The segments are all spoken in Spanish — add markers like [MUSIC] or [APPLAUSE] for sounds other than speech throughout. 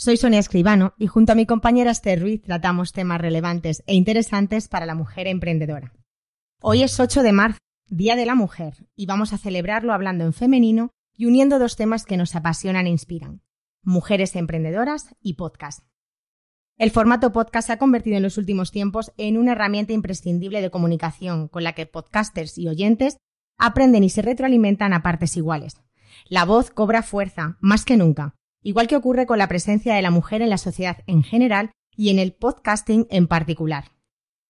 Soy Sonia Escribano y junto a mi compañera Esther Ruiz tratamos temas relevantes e interesantes para la mujer emprendedora. Hoy es 8 de marzo, Día de la Mujer, y vamos a celebrarlo hablando en femenino y uniendo dos temas que nos apasionan e inspiran, mujeres emprendedoras y podcast. El formato podcast se ha convertido en los últimos tiempos en una herramienta imprescindible de comunicación con la que podcasters y oyentes aprenden y se retroalimentan a partes iguales. La voz cobra fuerza, más que nunca, igual que ocurre con la presencia de la mujer en la sociedad en general y en el podcasting en particular.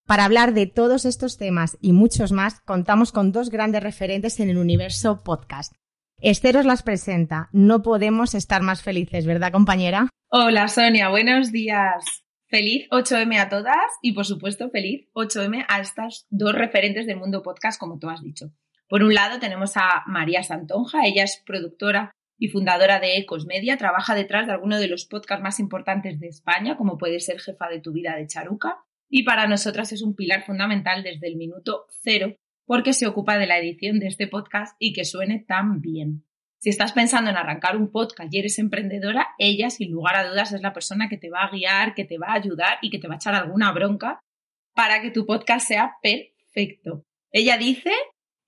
Para hablar de todos estos temas y muchos más, contamos con dos grandes referentes en el universo podcast. Esther os las presenta. No podemos estar más felices, ¿verdad, compañera? Hola, Sonia. Buenos días. Feliz 8M a todas y, por supuesto, feliz 8M a estas dos referentes del mundo podcast, como tú has dicho. Por un lado, tenemos a María Santonja. Ella es productora y fundadora de Ecos Media, trabaja detrás de algunos de los podcasts más importantes de España, como puede ser Jefa de tu vida de Charuca, y para nosotras es un pilar fundamental desde el minuto cero, porque se ocupa de la edición de este podcast y que suene tan bien. Si estás pensando en arrancar un podcast y eres emprendedora, ella, sin lugar a dudas, es la persona que te va a guiar, que te va a ayudar y que te va a echar alguna bronca para que tu podcast sea perfecto. Ella dice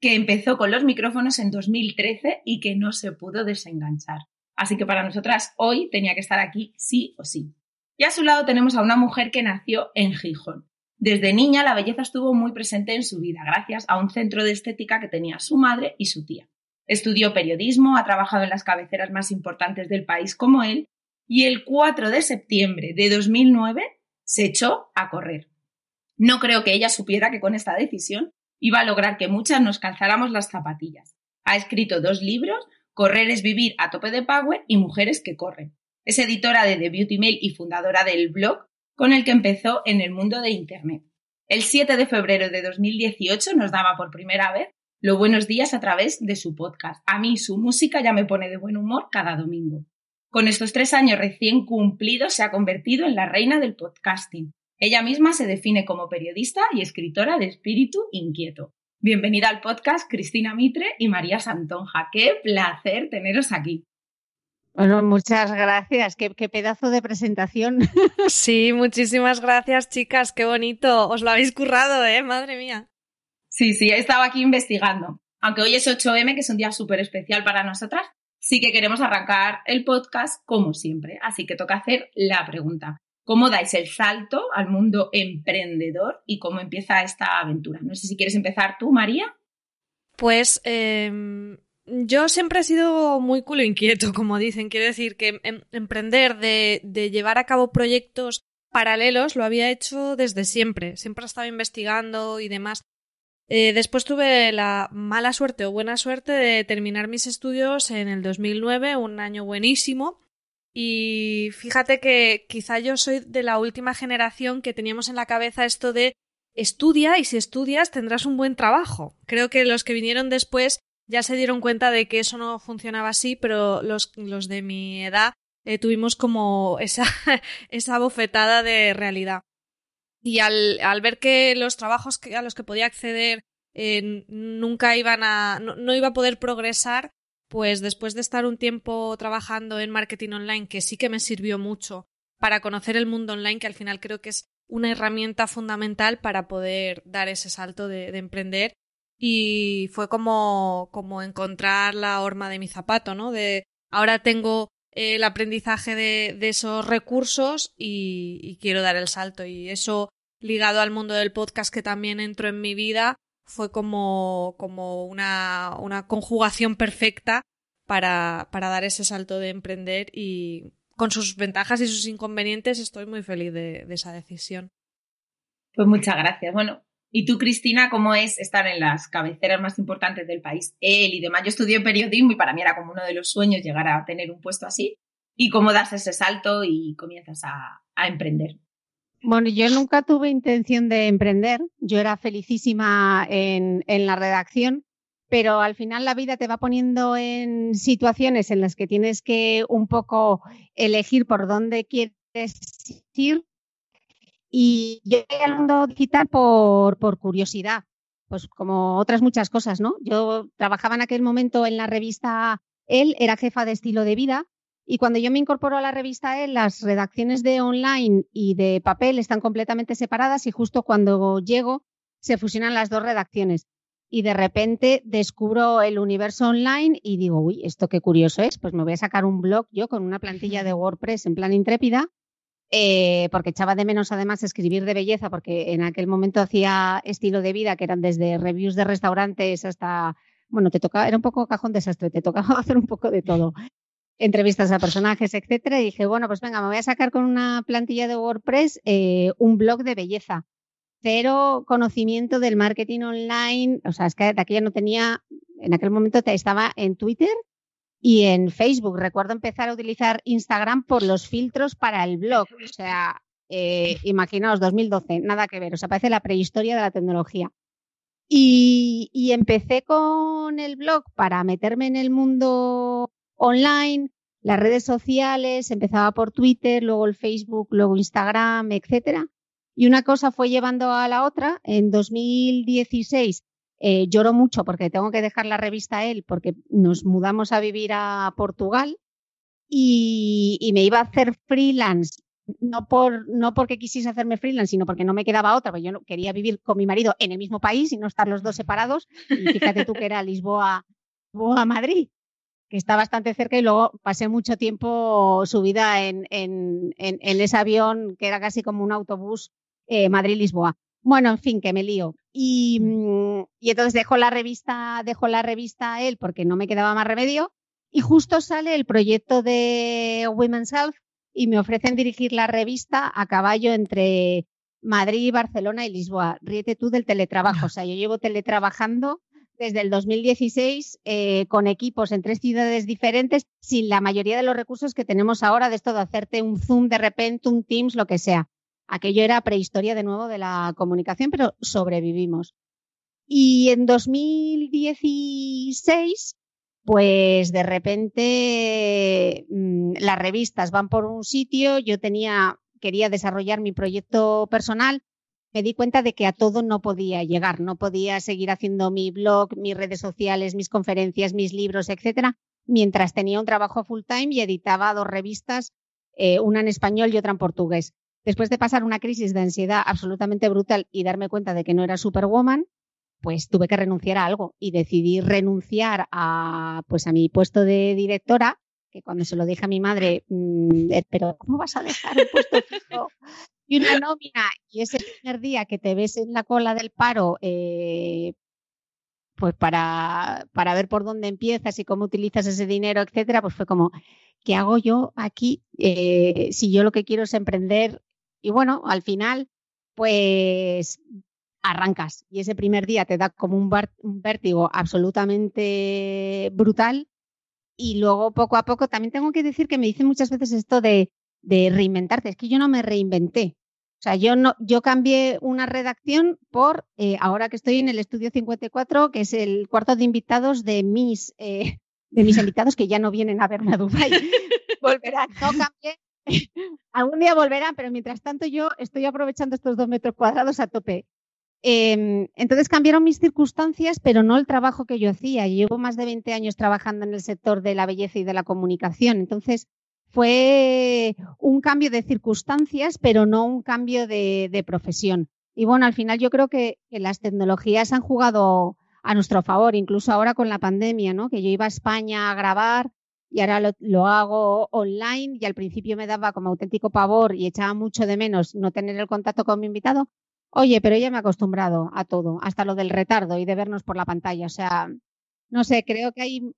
que empezó con los micrófonos en 2013 y que no se pudo desenganchar. Así que para nosotras hoy tenía que estar aquí sí o sí. Y a su lado tenemos a una mujer que nació en Gijón. Desde niña la belleza estuvo muy presente en su vida gracias a un centro de estética que tenía su madre y su tía. Estudió periodismo, ha trabajado en las cabeceras más importantes del país como él y el 4 de septiembre de 2009 se echó a correr. No creo que ella supiera que con esta decisión iba a lograr que muchas nos calzáramos las zapatillas. Ha escrito dos libros, Correr es vivir a tope de power y Mujeres que corren. Es editora de The Beauty Mail y fundadora del blog con el que empezó en el mundo de Internet. El 7 de febrero de 2018 nos daba por primera vez los buenos días a través de su podcast. A mí su música ya me pone de buen humor cada domingo. Con estos tres años recién cumplidos se ha convertido en la reina del podcasting ella misma se define como periodista y escritora de espíritu inquieto. Bienvenida al podcast Cristina Mitre y María Santonja. Qué placer teneros aquí. Bueno, muchas gracias. Qué, pedazo de presentación. [LAUGHS] Sí, muchísimas gracias, chicas. Qué bonito. Os lo habéis currado, ¿eh? Madre mía. Sí, sí, he estado aquí investigando. Aunque hoy es 8M, que es un día súper especial para nosotras, sí que queremos arrancar el podcast como siempre. Así que toca hacer la pregunta cómo dais el salto al mundo emprendedor y cómo empieza esta aventura. No sé si quieres empezar tú, María. Pues em, yo siempre he sido muy culo inquieto, [LAUGHS] como dicen. Quiero decir que em, emprender, de, llevar a cabo proyectos paralelos, lo había hecho desde siempre. Siempre he estado investigando y demás. Eh, después tuve la mala suerte o buena suerte de terminar mis estudios en el 2009, un año buenísimo, y fíjate que quizá yo soy de la última generación que teníamos en la cabeza esto de estudia y si estudias tendrás un buen trabajo. Creo que los que vinieron después ya se dieron cuenta de que eso no funcionaba así, pero los, los de mi edad eh, tuvimos como esa, [LAUGHS] esa bofetada de realidad. Y al, al ver que los trabajos a los que podía acceder eh, nunca iban a, no iba a poder progresar, pues después de estar un tiempo trabajando en marketing online, que sí que me sirvió mucho para conocer el mundo online, que al final creo que es una herramienta fundamental para poder dar ese salto de, emprender. Y fue como, como encontrar la horma de mi zapato, ¿no? De ahora tengo el aprendizaje de, esos recursos y, y, quiero dar el salto. Y eso ligado al mundo del podcast que también entró en mi vida, fue como, como una, una conjugación perfecta para, para dar ese salto de emprender y con sus ventajas y sus inconvenientes estoy muy feliz de, esa decisión. Pues muchas gracias. Bueno, ¿y tú, Cristina, cómo es estar en las cabeceras más importantes del país? Él y demás. Yo estudié periodismo y para mí era como uno de los sueños llegar a tener un puesto así. ¿Y cómo das ese salto y comienzas a, a emprender? Bueno, yo nunca tuve intención de emprender. Yo era felicísima en, en la redacción, pero al final la vida te va poniendo en situaciones en las que tienes que un poco elegir por dónde quieres ir. Y yo llegué al mundo digital por, por curiosidad, pues como otras muchas cosas, ¿no? Yo trabajaba en aquel momento en la revista Él, era jefa de estilo de vida, y cuando yo me incorporo a la revista Él, las redacciones de online y de papel están completamente separadas y justo cuando llego se fusionan las dos redacciones y de repente descubro el universo online y digo, uy, esto qué curioso es, pues me voy a sacar un blog yo con una plantilla de WordPress en plan intrépida, eh, porque echaba de menos además escribir de belleza, porque en aquel momento hacía estilo de vida, que eran desde reviews de restaurantes hasta, bueno, te tocaba, era un poco cajón desastre, te tocaba [LAUGHS] hacer un poco de todo. Entrevistas a personajes, etcétera, y dije, bueno, pues venga, me voy a sacar con una plantilla de WordPress eh, un blog de belleza cero conocimiento del marketing online, o sea, es que de aquella no tenía, en aquel momento estaba en Twitter y en Facebook. Recuerdo empezar a utilizar Instagram por los filtros para el blog, o sea, eh, imaginaos, 2012, nada que ver, o sea, parece la prehistoria de la tecnología. Y empecé con el blog para meterme en el mundo online, las redes sociales, empezaba por Twitter, luego el Facebook, luego Instagram, etcétera. Y una cosa fue llevando a la otra. En 2016 eh, lloro mucho porque tengo que dejar la revista él porque nos mudamos a vivir a Portugal y, me iba a hacer freelance. No, por, no porque quisiese hacerme freelance, sino porque no me quedaba otra, porque yo no, quería vivir con mi marido en el mismo país y no estar los dos separados. Y fíjate tú que era Lisboa, Lisboa Madrid que está bastante cerca y luego pasé mucho tiempo subida en, en, en, en, ese avión que era casi como un autobús eh, Madrid-Lisboa. Bueno, en fin, que me lío. Y, mm, y entonces dejó la revista, dejó la revista él porque no me quedaba más remedio. Y justo sale el proyecto de Women's Health y me ofrecen dirigir la revista a caballo entre Madrid, Barcelona y Lisboa. Ríete tú del teletrabajo. O sea, yo llevo teletrabajando desde el 2016 eh, con equipos en tres ciudades diferentes sin la mayoría de los recursos que tenemos ahora de esto de hacerte un Zoom de repente, un Teams, lo que sea. Aquello era prehistoria de nuevo de la comunicación, pero sobrevivimos. Y en 2016, pues de repente mm, las revistas van por un sitio, yo tenía, quería desarrollar mi proyecto personal, me di cuenta de que a todo no podía llegar, no podía seguir haciendo mi blog, mis redes sociales, mis conferencias, mis libros, etcétera, mientras tenía un trabajo full time y editaba dos revistas, eh, una en español y otra en portugués. Después de pasar una crisis de ansiedad absolutamente brutal y darme cuenta de que no era Superwoman, pues tuve que renunciar a algo y decidí renunciar a, pues a mi puesto de directora, que cuando se lo dije a mi madre, mm, eh, pero ¿cómo vas a dejar el puesto fijo y una nómina? Y ese primer día que te ves en la cola del paro, eh, pues para, para ver por dónde empiezas y cómo utilizas ese dinero, etcétera, pues fue como, ¿qué hago yo aquí? Eh, si yo lo que quiero es emprender y bueno, al final, pues arrancas y ese primer día te da como un, vértigo absolutamente brutal y luego poco a poco también tengo que decir que me dicen muchas veces esto de reinventarte, es que yo no me reinventé. O sea, yo no, yo cambié una redacción por eh, ahora que estoy en el estudio 54, que es el cuarto de invitados de mis eh, de mis [LAUGHS] invitados que ya no vienen a verme a Dubai. [LAUGHS] Volverán. No cambié [LAUGHS] Algún día volverán, pero mientras tanto yo estoy aprovechando estos dos metros cuadrados a tope. Em, entonces cambiaron mis circunstancias, pero no el trabajo que yo hacía. Llevo más de 20 años trabajando en el sector de la belleza y de la comunicación. Entonces fue un cambio de circunstancias, pero no un cambio de, profesión. Y bueno, al final yo creo que, las tecnologías han jugado a nuestro favor, incluso ahora con la pandemia, ¿no? Que yo iba a España a grabar y ahora lo, hago online y al principio me daba como auténtico pavor y echaba mucho de menos no tener el contacto con mi invitado. Oye, pero ya me he acostumbrado a todo, hasta lo del retardo y de vernos por la pantalla. O sea, no sé, creo que hay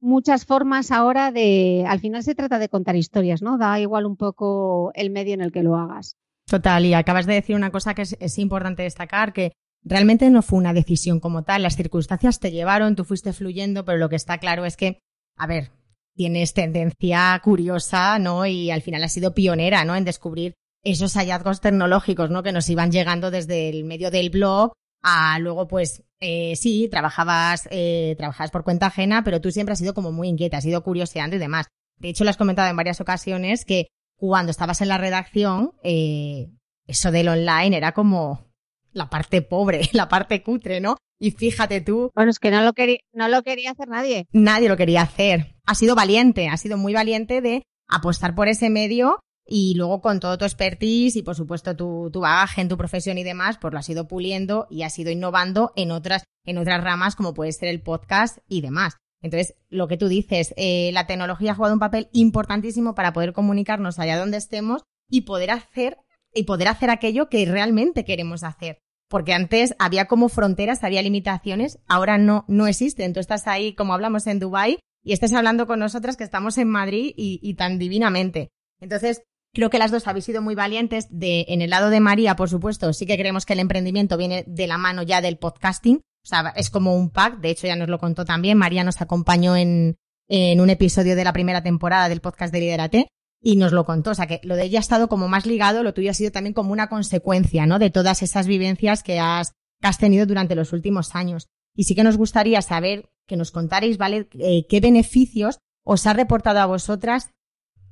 muchas formas ahora de, al final se trata de contar historias, ¿no? Da igual un poco el medio en el que lo hagas. Total, y acabas de decir una cosa que es, importante destacar, que realmente no fue una decisión como tal, las circunstancias te llevaron, tú fuiste fluyendo, pero lo que está claro es que, a ver, tienes tendencia curiosa, ¿no? Y al final has sido pionera, ¿no? En descubrir esos hallazgos tecnológicos, ¿no? Que nos iban llegando desde el medio del blog a luego, pues, eh, sí, trabajabas, eh, trabajabas por cuenta ajena, pero tú siempre has sido como muy inquieta, has sido curioseando y demás. De hecho, lo has comentado en varias ocasiones que cuando estabas en la redacción, eh, eso del online era como la parte pobre, [LAUGHS] la parte cutre, ¿no? Y fíjate tú. Bueno, es que no lo, quería, no lo quería hacer nadie. Nadie lo quería hacer. Ha sido valiente, ha sido muy valiente de apostar por ese medio y luego con todo tu expertise y por supuesto tu, tu bagaje en tu profesión y demás, pues lo has ido puliendo y has ido innovando en otras, en otras ramas como puede ser el podcast y demás. Entonces, lo que tú dices, eh, la tecnología ha jugado un papel importantísimo para poder comunicarnos allá donde estemos y poder hacer y poder hacer aquello que realmente queremos hacer. Porque antes había como fronteras, había limitaciones, ahora no, no existen. Tú estás ahí, como hablamos en Dubai, y estás hablando con nosotras que estamos en Madrid y, y tan divinamente. Entonces, Creo que las dos habéis sido muy valientes. De, en el lado de María, por supuesto, sí que creemos que el emprendimiento viene de la mano ya del podcasting. O sea, es como un pack. De hecho, ya nos lo contó también. María nos acompañó en, en un episodio de la primera temporada del podcast de Liderate y nos lo contó. O sea, que lo de ella ha estado como más ligado, lo tuyo ha sido también como una consecuencia, ¿no? De todas esas vivencias que has, que has tenido durante los últimos años. Y sí que nos gustaría saber que nos contaréis, ¿vale? Eh, ¿Qué beneficios os ha reportado a vosotras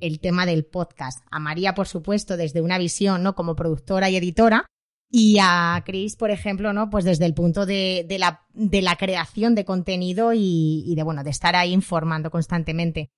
el tema del podcast. A María, por supuesto, desde una visión, ¿no? Como productora y editora. Y a Chris, por ejemplo, ¿no? Pues desde el punto de, de, la, de la, creación de contenido y, de, bueno, de estar ahí informando constantemente.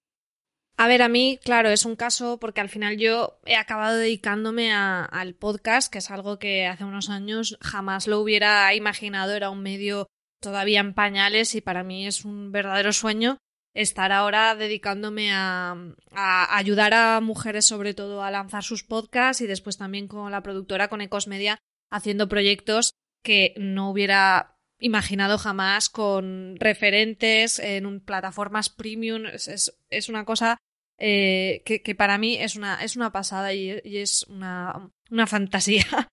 A ver, a mí, claro, es un caso porque al final yo he acabado dedicándome a, al podcast, que es algo que hace unos años jamás lo hubiera imaginado, era un medio todavía en pañales y para mí es un verdadero sueño estar ahora dedicándome a, ayudar a mujeres sobre todo a lanzar sus podcasts y después también con la productora, con Ecosmedia, haciendo proyectos que no hubiera imaginado jamás con referentes en un, plataformas premium. Es, es, una cosa eh, que, para mí es una, es una pasada y, es una, una, fantasía. [LAUGHS]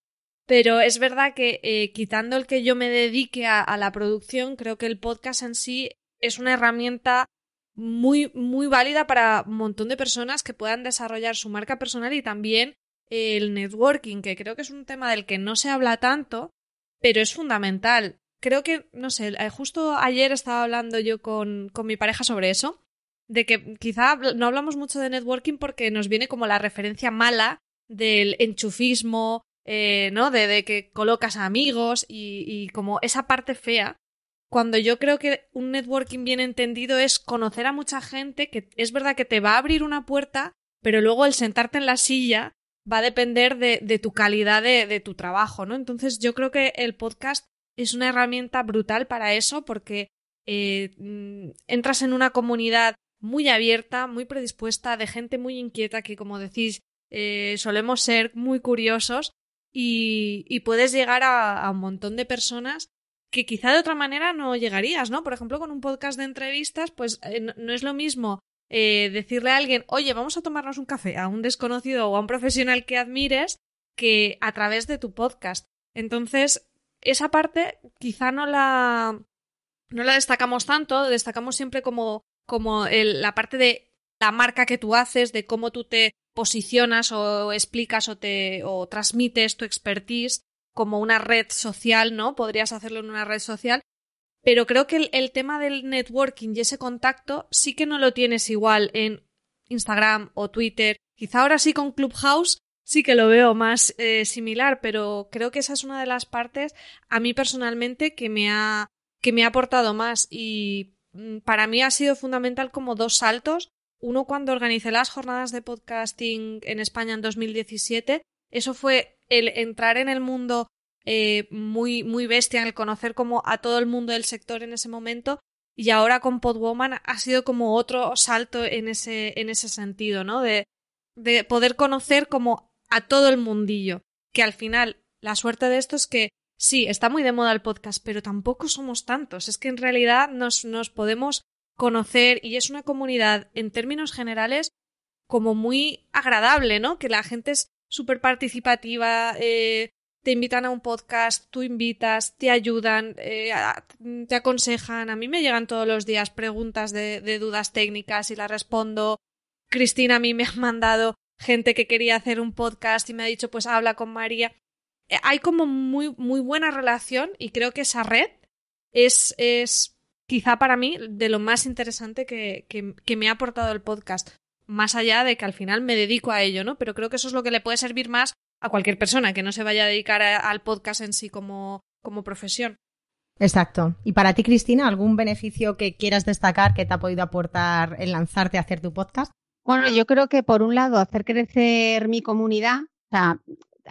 Pero es verdad que eh, quitando el que yo me dedique a la producción, creo que el podcast en sí es una herramienta muy, muy válida para un montón de personas que puedan desarrollar su marca personal y también el networking, que creo que es un tema del que no se habla tanto, pero es fundamental. Creo que, no sé, eh, justo ayer estaba hablando yo con, con mi pareja sobre eso, de que quizá no hablamos mucho de networking porque nos viene como la referencia mala del enchufismo, eh, ¿no? De, que colocas amigos y como esa parte fea cuando yo creo que un networking bien entendido es conocer a mucha gente que es verdad que te va a abrir una puerta, pero luego el sentarte en la silla va a depender de, de tu calidad de, de, tu trabajo, ¿no? Entonces yo creo que el podcast es una herramienta brutal para eso porque eh, mm, entras en una comunidad muy abierta, muy predispuesta, de gente muy inquieta que, como decís, eh, solemos ser muy curiosos y, y puedes llegar a, a un montón de personas que quizá de otra manera no llegarías, ¿no? Por ejemplo, con un podcast de entrevistas, pues eh, no es lo mismo eh, decirle a alguien, oye, vamos a tomarnos un café a un desconocido o a un profesional que admires, que a través de tu podcast. Entonces, esa parte quizá no la, no la destacamos tanto, destacamos siempre como, como el, la parte de la marca que tú haces, de cómo tú te posicionas o explicas o te o transmites tu expertise como una red social, ¿no? Podrías hacerlo en una red social. Pero creo que el, tema del networking y ese contacto sí que no lo tienes igual en Instagram o Twitter. Quizá ahora sí con Clubhouse sí que lo veo más eh, similar, pero creo que esa es una de las partes a mí personalmente que me ha que me ha aportado más y mm, para mí ha sido fundamental como dos saltos. Uno cuando organicé las jornadas de podcasting en España en 2017, eso fue el entrar en el mundo eh, muy, muy bestia, el conocer como a todo el mundo del sector en ese momento. Y ahora con Podwoman ha sido como otro salto en ese, en ese sentido, ¿no? De, de poder conocer como a todo el mundillo. Que al final, la suerte de esto es que sí, está muy de moda el podcast, pero tampoco somos tantos. Es que en realidad nos, nos podemos conocer y es una comunidad en términos generales como muy agradable, ¿no? Que la gente es súper participativa, eh, te invitan a un podcast, tú invitas, te ayudan, eh, te aconsejan. A mí me llegan todos los días preguntas de, dudas técnicas y las respondo. Cristina a mí me ha mandado gente que quería hacer un podcast y me ha dicho, pues habla con María. Eh, hay como muy, muy buena relación y creo que esa red es, es quizá para mí de lo más interesante que, que, me ha aportado el podcast. Más allá de que al final me dedico a ello, ¿no? Pero creo que eso es lo que le puede servir más a cualquier persona que no se vaya a dedicar al podcast en sí como, como profesión. Exacto. Y para ti, Cristina, ¿algún beneficio que quieras destacar que te ha podido aportar el lanzarte a hacer tu podcast? Bueno, yo creo que por un lado hacer crecer mi comunidad, o sea,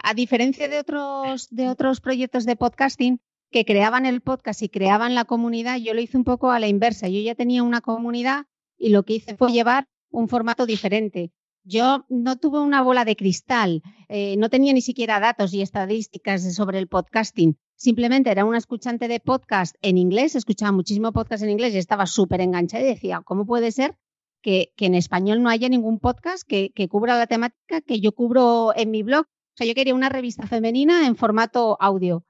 a diferencia de otros, de otros proyectos de podcasting que creaban el podcast y creaban la comunidad, yo lo hice un poco a la inversa. Yo ya tenía una comunidad y lo que hice fue llevar un formato diferente. Yo no tuve una bola de cristal, eh, no tenía ni siquiera datos y estadísticas sobre el podcasting. Simplemente era una escuchante de podcast en inglés, escuchaba muchísimo podcast en inglés y estaba súper enganchada y decía, ¿cómo puede ser que, en español no haya ningún podcast que, que cubra la temática que yo cubro en mi blog? O sea, yo quería una revista femenina en formato audio.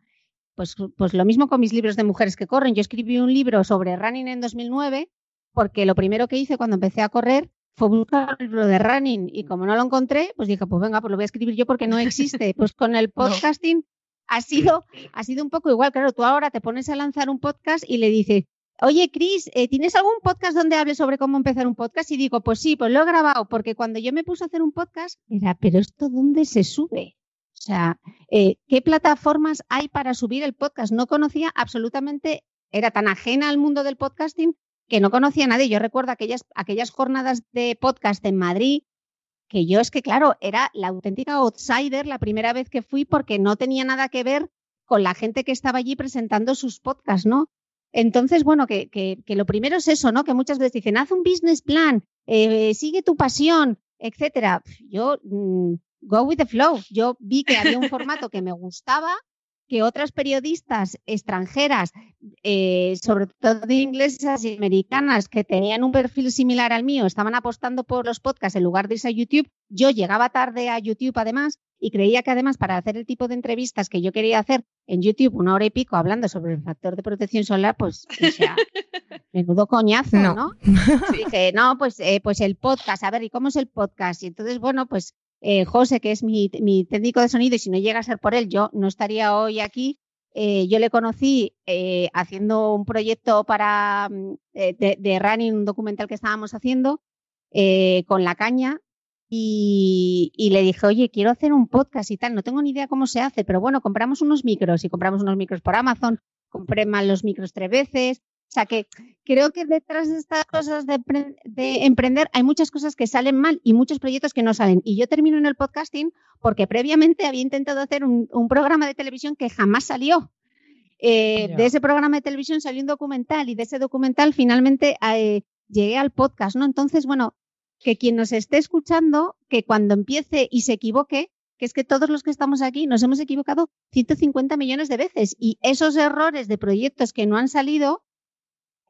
Pues, pues lo mismo con mis libros de mujeres que corren. Yo escribí un libro sobre running en 2009 porque lo primero que hice cuando empecé a correr fue buscar el libro de running y como no lo encontré, pues dije, pues venga, pues lo voy a escribir yo porque no [LAUGHS] existe. Pues con el podcasting ha sido, ha sido un poco igual. Claro, tú ahora te pones a lanzar un podcast y le dices, oye, Cris, eh, ¿tienes algún podcast donde hables sobre cómo empezar un podcast? Y digo, pues sí, pues lo he grabado, porque cuando yo me puse a hacer un podcast, era, pero ¿esto dónde se sube? O sea, eh, ¿qué plataformas hay para subir el podcast? No conocía absolutamente, era tan ajena al mundo del podcasting que no conocía a nadie. Yo recuerdo aquellas, aquellas jornadas de podcast en Madrid, que yo es que, claro, era la auténtica outsider la primera vez que fui porque no tenía nada que ver con la gente que estaba allí presentando sus podcasts, ¿no? Entonces, bueno, que, que, que lo primero es eso, ¿no? Que muchas veces dicen, haz un business plan, eh, sigue tu pasión, etcétera. Yo mm, go with the flow. Yo vi que había un formato que me gustaba, que otras periodistas extranjeras, eh, sobre todo de inglesas y americanas, que tenían un perfil similar al mío, estaban apostando por los podcasts en lugar de irse a YouTube. Yo llegaba tarde a YouTube además y creía que además para hacer el tipo de entrevistas que yo quería hacer en YouTube una hora y pico hablando sobre el factor de protección solar, pues, o sea, [LAUGHS] menudo coñazo, ¿no? [LAUGHS] dije, no, pues, eh, pues el podcast, a ver, ¿y cómo es el podcast? Y entonces, bueno, pues eh, José, que es mi, técnico de sonido, y si no llega a ser por él, yo no estaría hoy aquí. Eh, yo le conocí eh, haciendo un proyecto para mm, de, running, un documental que estábamos haciendo con la caña, y, y, le dije, oye, quiero hacer un podcast y tal, no tengo ni idea cómo se hace, pero bueno, compramos unos micros y compramos unos micros por Amazon, compré mal los micros tres veces, o sea que creo que detrás de estas cosas de, emprender hay muchas cosas que salen mal y muchos proyectos que no salen. Y yo termino en el podcasting porque previamente había intentado hacer un, programa de televisión que jamás salió. Eh, de ese programa de televisión salió un documental y de ese documental finalmente eh, llegué al podcast, ¿no? Entonces, bueno, que quien nos esté escuchando, que cuando empiece y se equivoque, que es que todos los que estamos aquí nos hemos equivocado 150 millones de veces y esos errores de proyectos que no han salido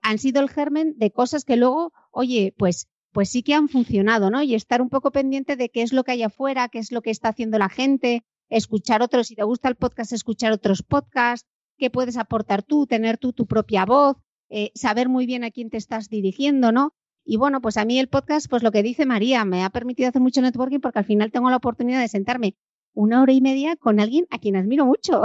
han sido el germen de cosas que luego, oye, pues, pues sí que han funcionado, ¿no? Y estar un poco pendiente de qué es lo que hay afuera, qué es lo que está haciendo la gente, escuchar otros, si te gusta el podcast, escuchar otros podcasts, qué puedes aportar tú, tener tú tu propia voz, eh, saber muy bien a quién te estás dirigiendo, ¿no? Y bueno, pues a mí el podcast, pues lo que dice María, me ha permitido hacer mucho networking porque al final tengo la oportunidad de sentarme una hora y media con alguien a quien admiro mucho.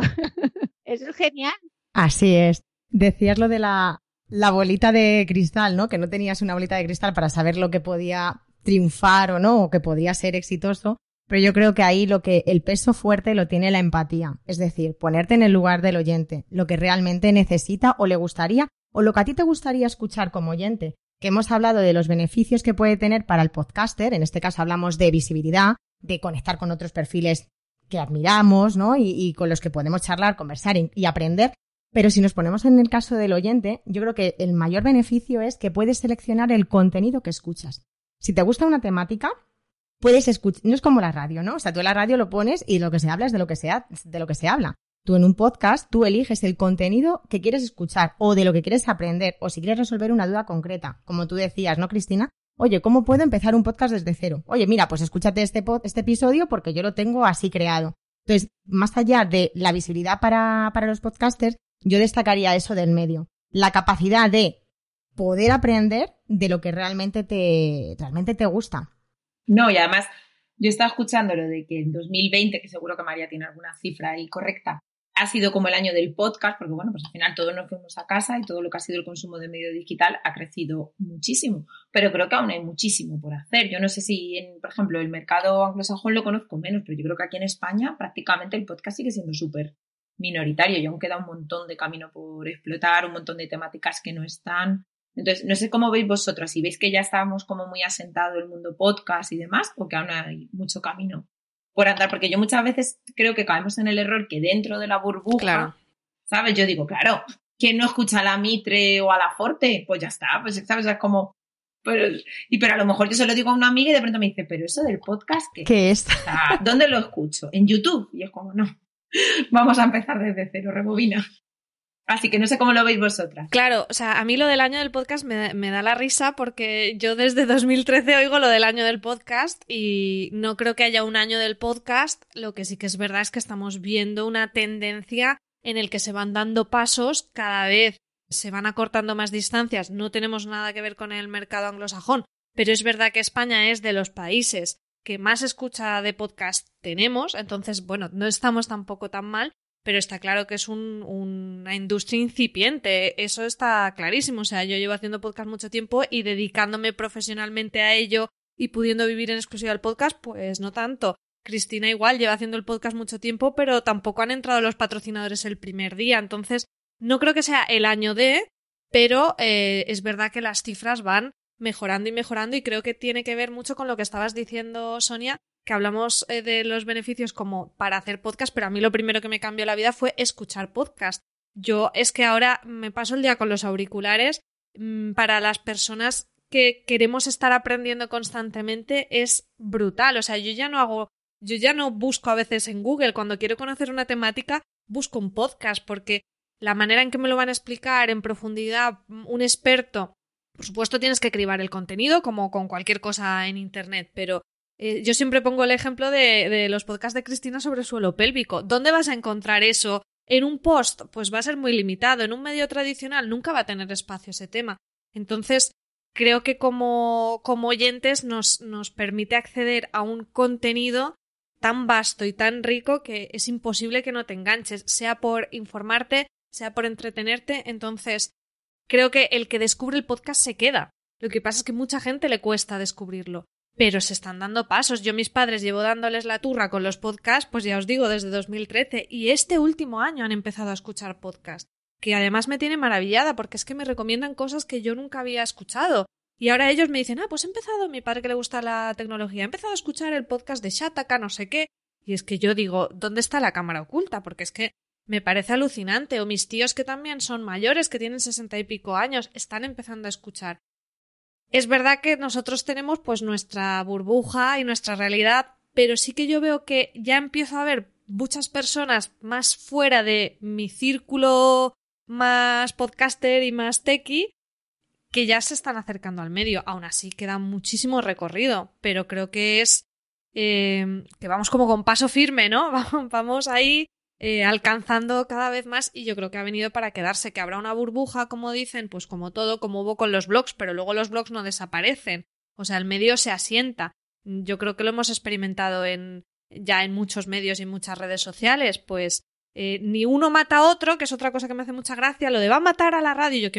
Eso [LAUGHS] es genial. Así es. Decías lo de la la bolita de cristal, ¿no? Que no tenías una bolita de cristal para saber lo que podía triunfar o no, o que podía ser exitoso. Pero yo creo que ahí lo que el peso fuerte lo tiene la empatía, es decir, ponerte en el lugar del oyente, lo que realmente necesita o le gustaría, o lo que a ti te gustaría escuchar como oyente. Que hemos hablado de los beneficios que puede tener para el podcaster, en este caso hablamos de visibilidad, de conectar con otros perfiles que admiramos, ¿no? Y, con los que podemos charlar, conversar y aprender, pero si nos ponemos en el caso del oyente, yo creo que el mayor beneficio es que puedes seleccionar el contenido que escuchas. Si te gusta una temática, puedes escuchar, no es como la radio, ¿no? O sea, tú en la radio lo pones y lo que se habla es de lo que se, de lo que se habla. Tú en un podcast, tú eliges el contenido que quieres escuchar o de lo que quieres aprender o si quieres resolver una duda concreta, como tú decías, ¿no, Cristina? Oye, ¿cómo puedo empezar un podcast desde cero? Oye, mira, pues escúchate este, este episodio porque yo lo tengo así creado. Entonces, más allá de la visibilidad para, para los podcasters, yo destacaría eso del medio. La capacidad de poder aprender de lo que realmente te, realmente te gusta. No, y además, yo estaba escuchando lo de que en 2020, que seguro que María tiene alguna cifra ahí correcta, ha sido como el año del podcast, porque bueno, pues al final todos nos fuimos a casa y todo lo que ha sido el consumo de medio digital ha crecido muchísimo. Pero creo que aún hay muchísimo por hacer. Yo no sé si, en, por ejemplo, el mercado anglosajón lo conozco menos, pero yo creo que aquí en España prácticamente el podcast sigue siendo súper minoritario y aún queda un montón de camino por explotar, un montón de temáticas que no están. Entonces, no sé cómo veis vosotras, si veis que ya estamos como muy asentado el mundo podcast y demás, o que aún hay mucho camino por andar, porque yo muchas veces creo que caemos en el error que dentro de la burbuja, ¿sabes? Yo digo, claro, ¿quién no escucha a la Mitre o a la Forte? Pues ya está, pues sabes, es como, pero, y pero a lo mejor yo se lo digo a una amiga y de pronto me dice, pero eso del podcast, ¿qué, ¿Qué es? ¿Dónde lo escucho? ¿En YouTube? Y es como, no, [LAUGHS] vamos a empezar desde cero, rebobina. Así que no sé cómo lo veis vosotras. Claro, o sea, a mí lo del año del podcast me, da la risa porque yo desde 2013 oigo lo del año del podcast y no creo que haya un año del podcast. Lo que sí que es verdad es que estamos viendo una tendencia en el que se van dando pasos cada vez se van acortando más distancias. No tenemos nada que ver con el mercado anglosajón, pero es verdad que España es de los países que más escucha de podcast tenemos, entonces, bueno, no estamos tampoco tan mal, pero está claro que es una industria incipiente, eso está clarísimo. O sea, yo llevo haciendo podcast mucho tiempo y dedicándome profesionalmente a ello y pudiendo vivir en exclusiva el podcast, pues no tanto. Cristina igual lleva haciendo el podcast mucho tiempo, pero tampoco han entrado los patrocinadores el primer día. Entonces, no creo que sea el año de, pero eh, es verdad que las cifras van mejorando y mejorando y creo que tiene que ver mucho con lo que estabas diciendo, Sonia, que hablamos eh, de los beneficios como para hacer podcast, pero a mí lo primero que me cambió la vida fue escuchar podcast. Yo es que ahora me paso el día con los auriculares. Mm, para las personas que queremos estar aprendiendo constantemente es brutal. O sea, yo ya no hago, yo ya no busco a veces en Google cuando quiero conocer una temática, busco un podcast porque la manera en que me lo van a explicar en profundidad un experto, por supuesto tienes que cribar el contenido como con cualquier cosa en Internet, pero eh, yo siempre pongo el ejemplo de, los podcasts de Cristina sobre suelo pélvico. ¿Dónde vas a encontrar eso? En un post, pues va a ser muy limitado. En un medio tradicional nunca va a tener espacio ese tema. Entonces, creo que como, oyentes nos, nos permite acceder a un contenido tan vasto y tan rico que es imposible que no te enganches, sea por informarte, sea por entretenerte. Entonces, creo que el que descubre el podcast se queda. Lo que pasa es que mucha gente le cuesta descubrirlo pero se están dando pasos. Yo mis padres llevo dándoles la turra con los podcasts, pues ya os digo, desde 2013 y este último año han empezado a escuchar podcasts, que además me tiene maravillada porque es que me recomiendan cosas que yo nunca había escuchado. Y ahora ellos me dicen, ah, pues he empezado, mi padre que le gusta la tecnología, he empezado a escuchar el podcast de Shataka, no sé qué. Y es que yo digo, ¿dónde está la cámara oculta? Porque es que me parece alucinante. O mis tíos que también son mayores, que tienen sesenta y pico años, están empezando a escuchar. Es verdad que nosotros tenemos pues nuestra burbuja y nuestra realidad, pero sí que yo veo que ya empiezo a ver muchas personas más fuera de mi círculo más podcaster y más techie que ya se están acercando al medio. Aún así queda muchísimo recorrido, pero creo que es eh, que vamos como con paso firme, ¿no? [LAUGHS] Vamos ahí eh, alcanzando cada vez más y yo creo que ha venido para quedarse, que habrá una burbuja, como dicen, pues como todo, como hubo con los blogs, pero luego los blogs no desaparecen, o sea, el medio se asienta. Yo creo que lo hemos experimentado en ya en muchos medios y muchas redes sociales, pues eh, ni uno mata a otro, que es otra cosa que me hace mucha gracia, lo de va a matar a la radio, yo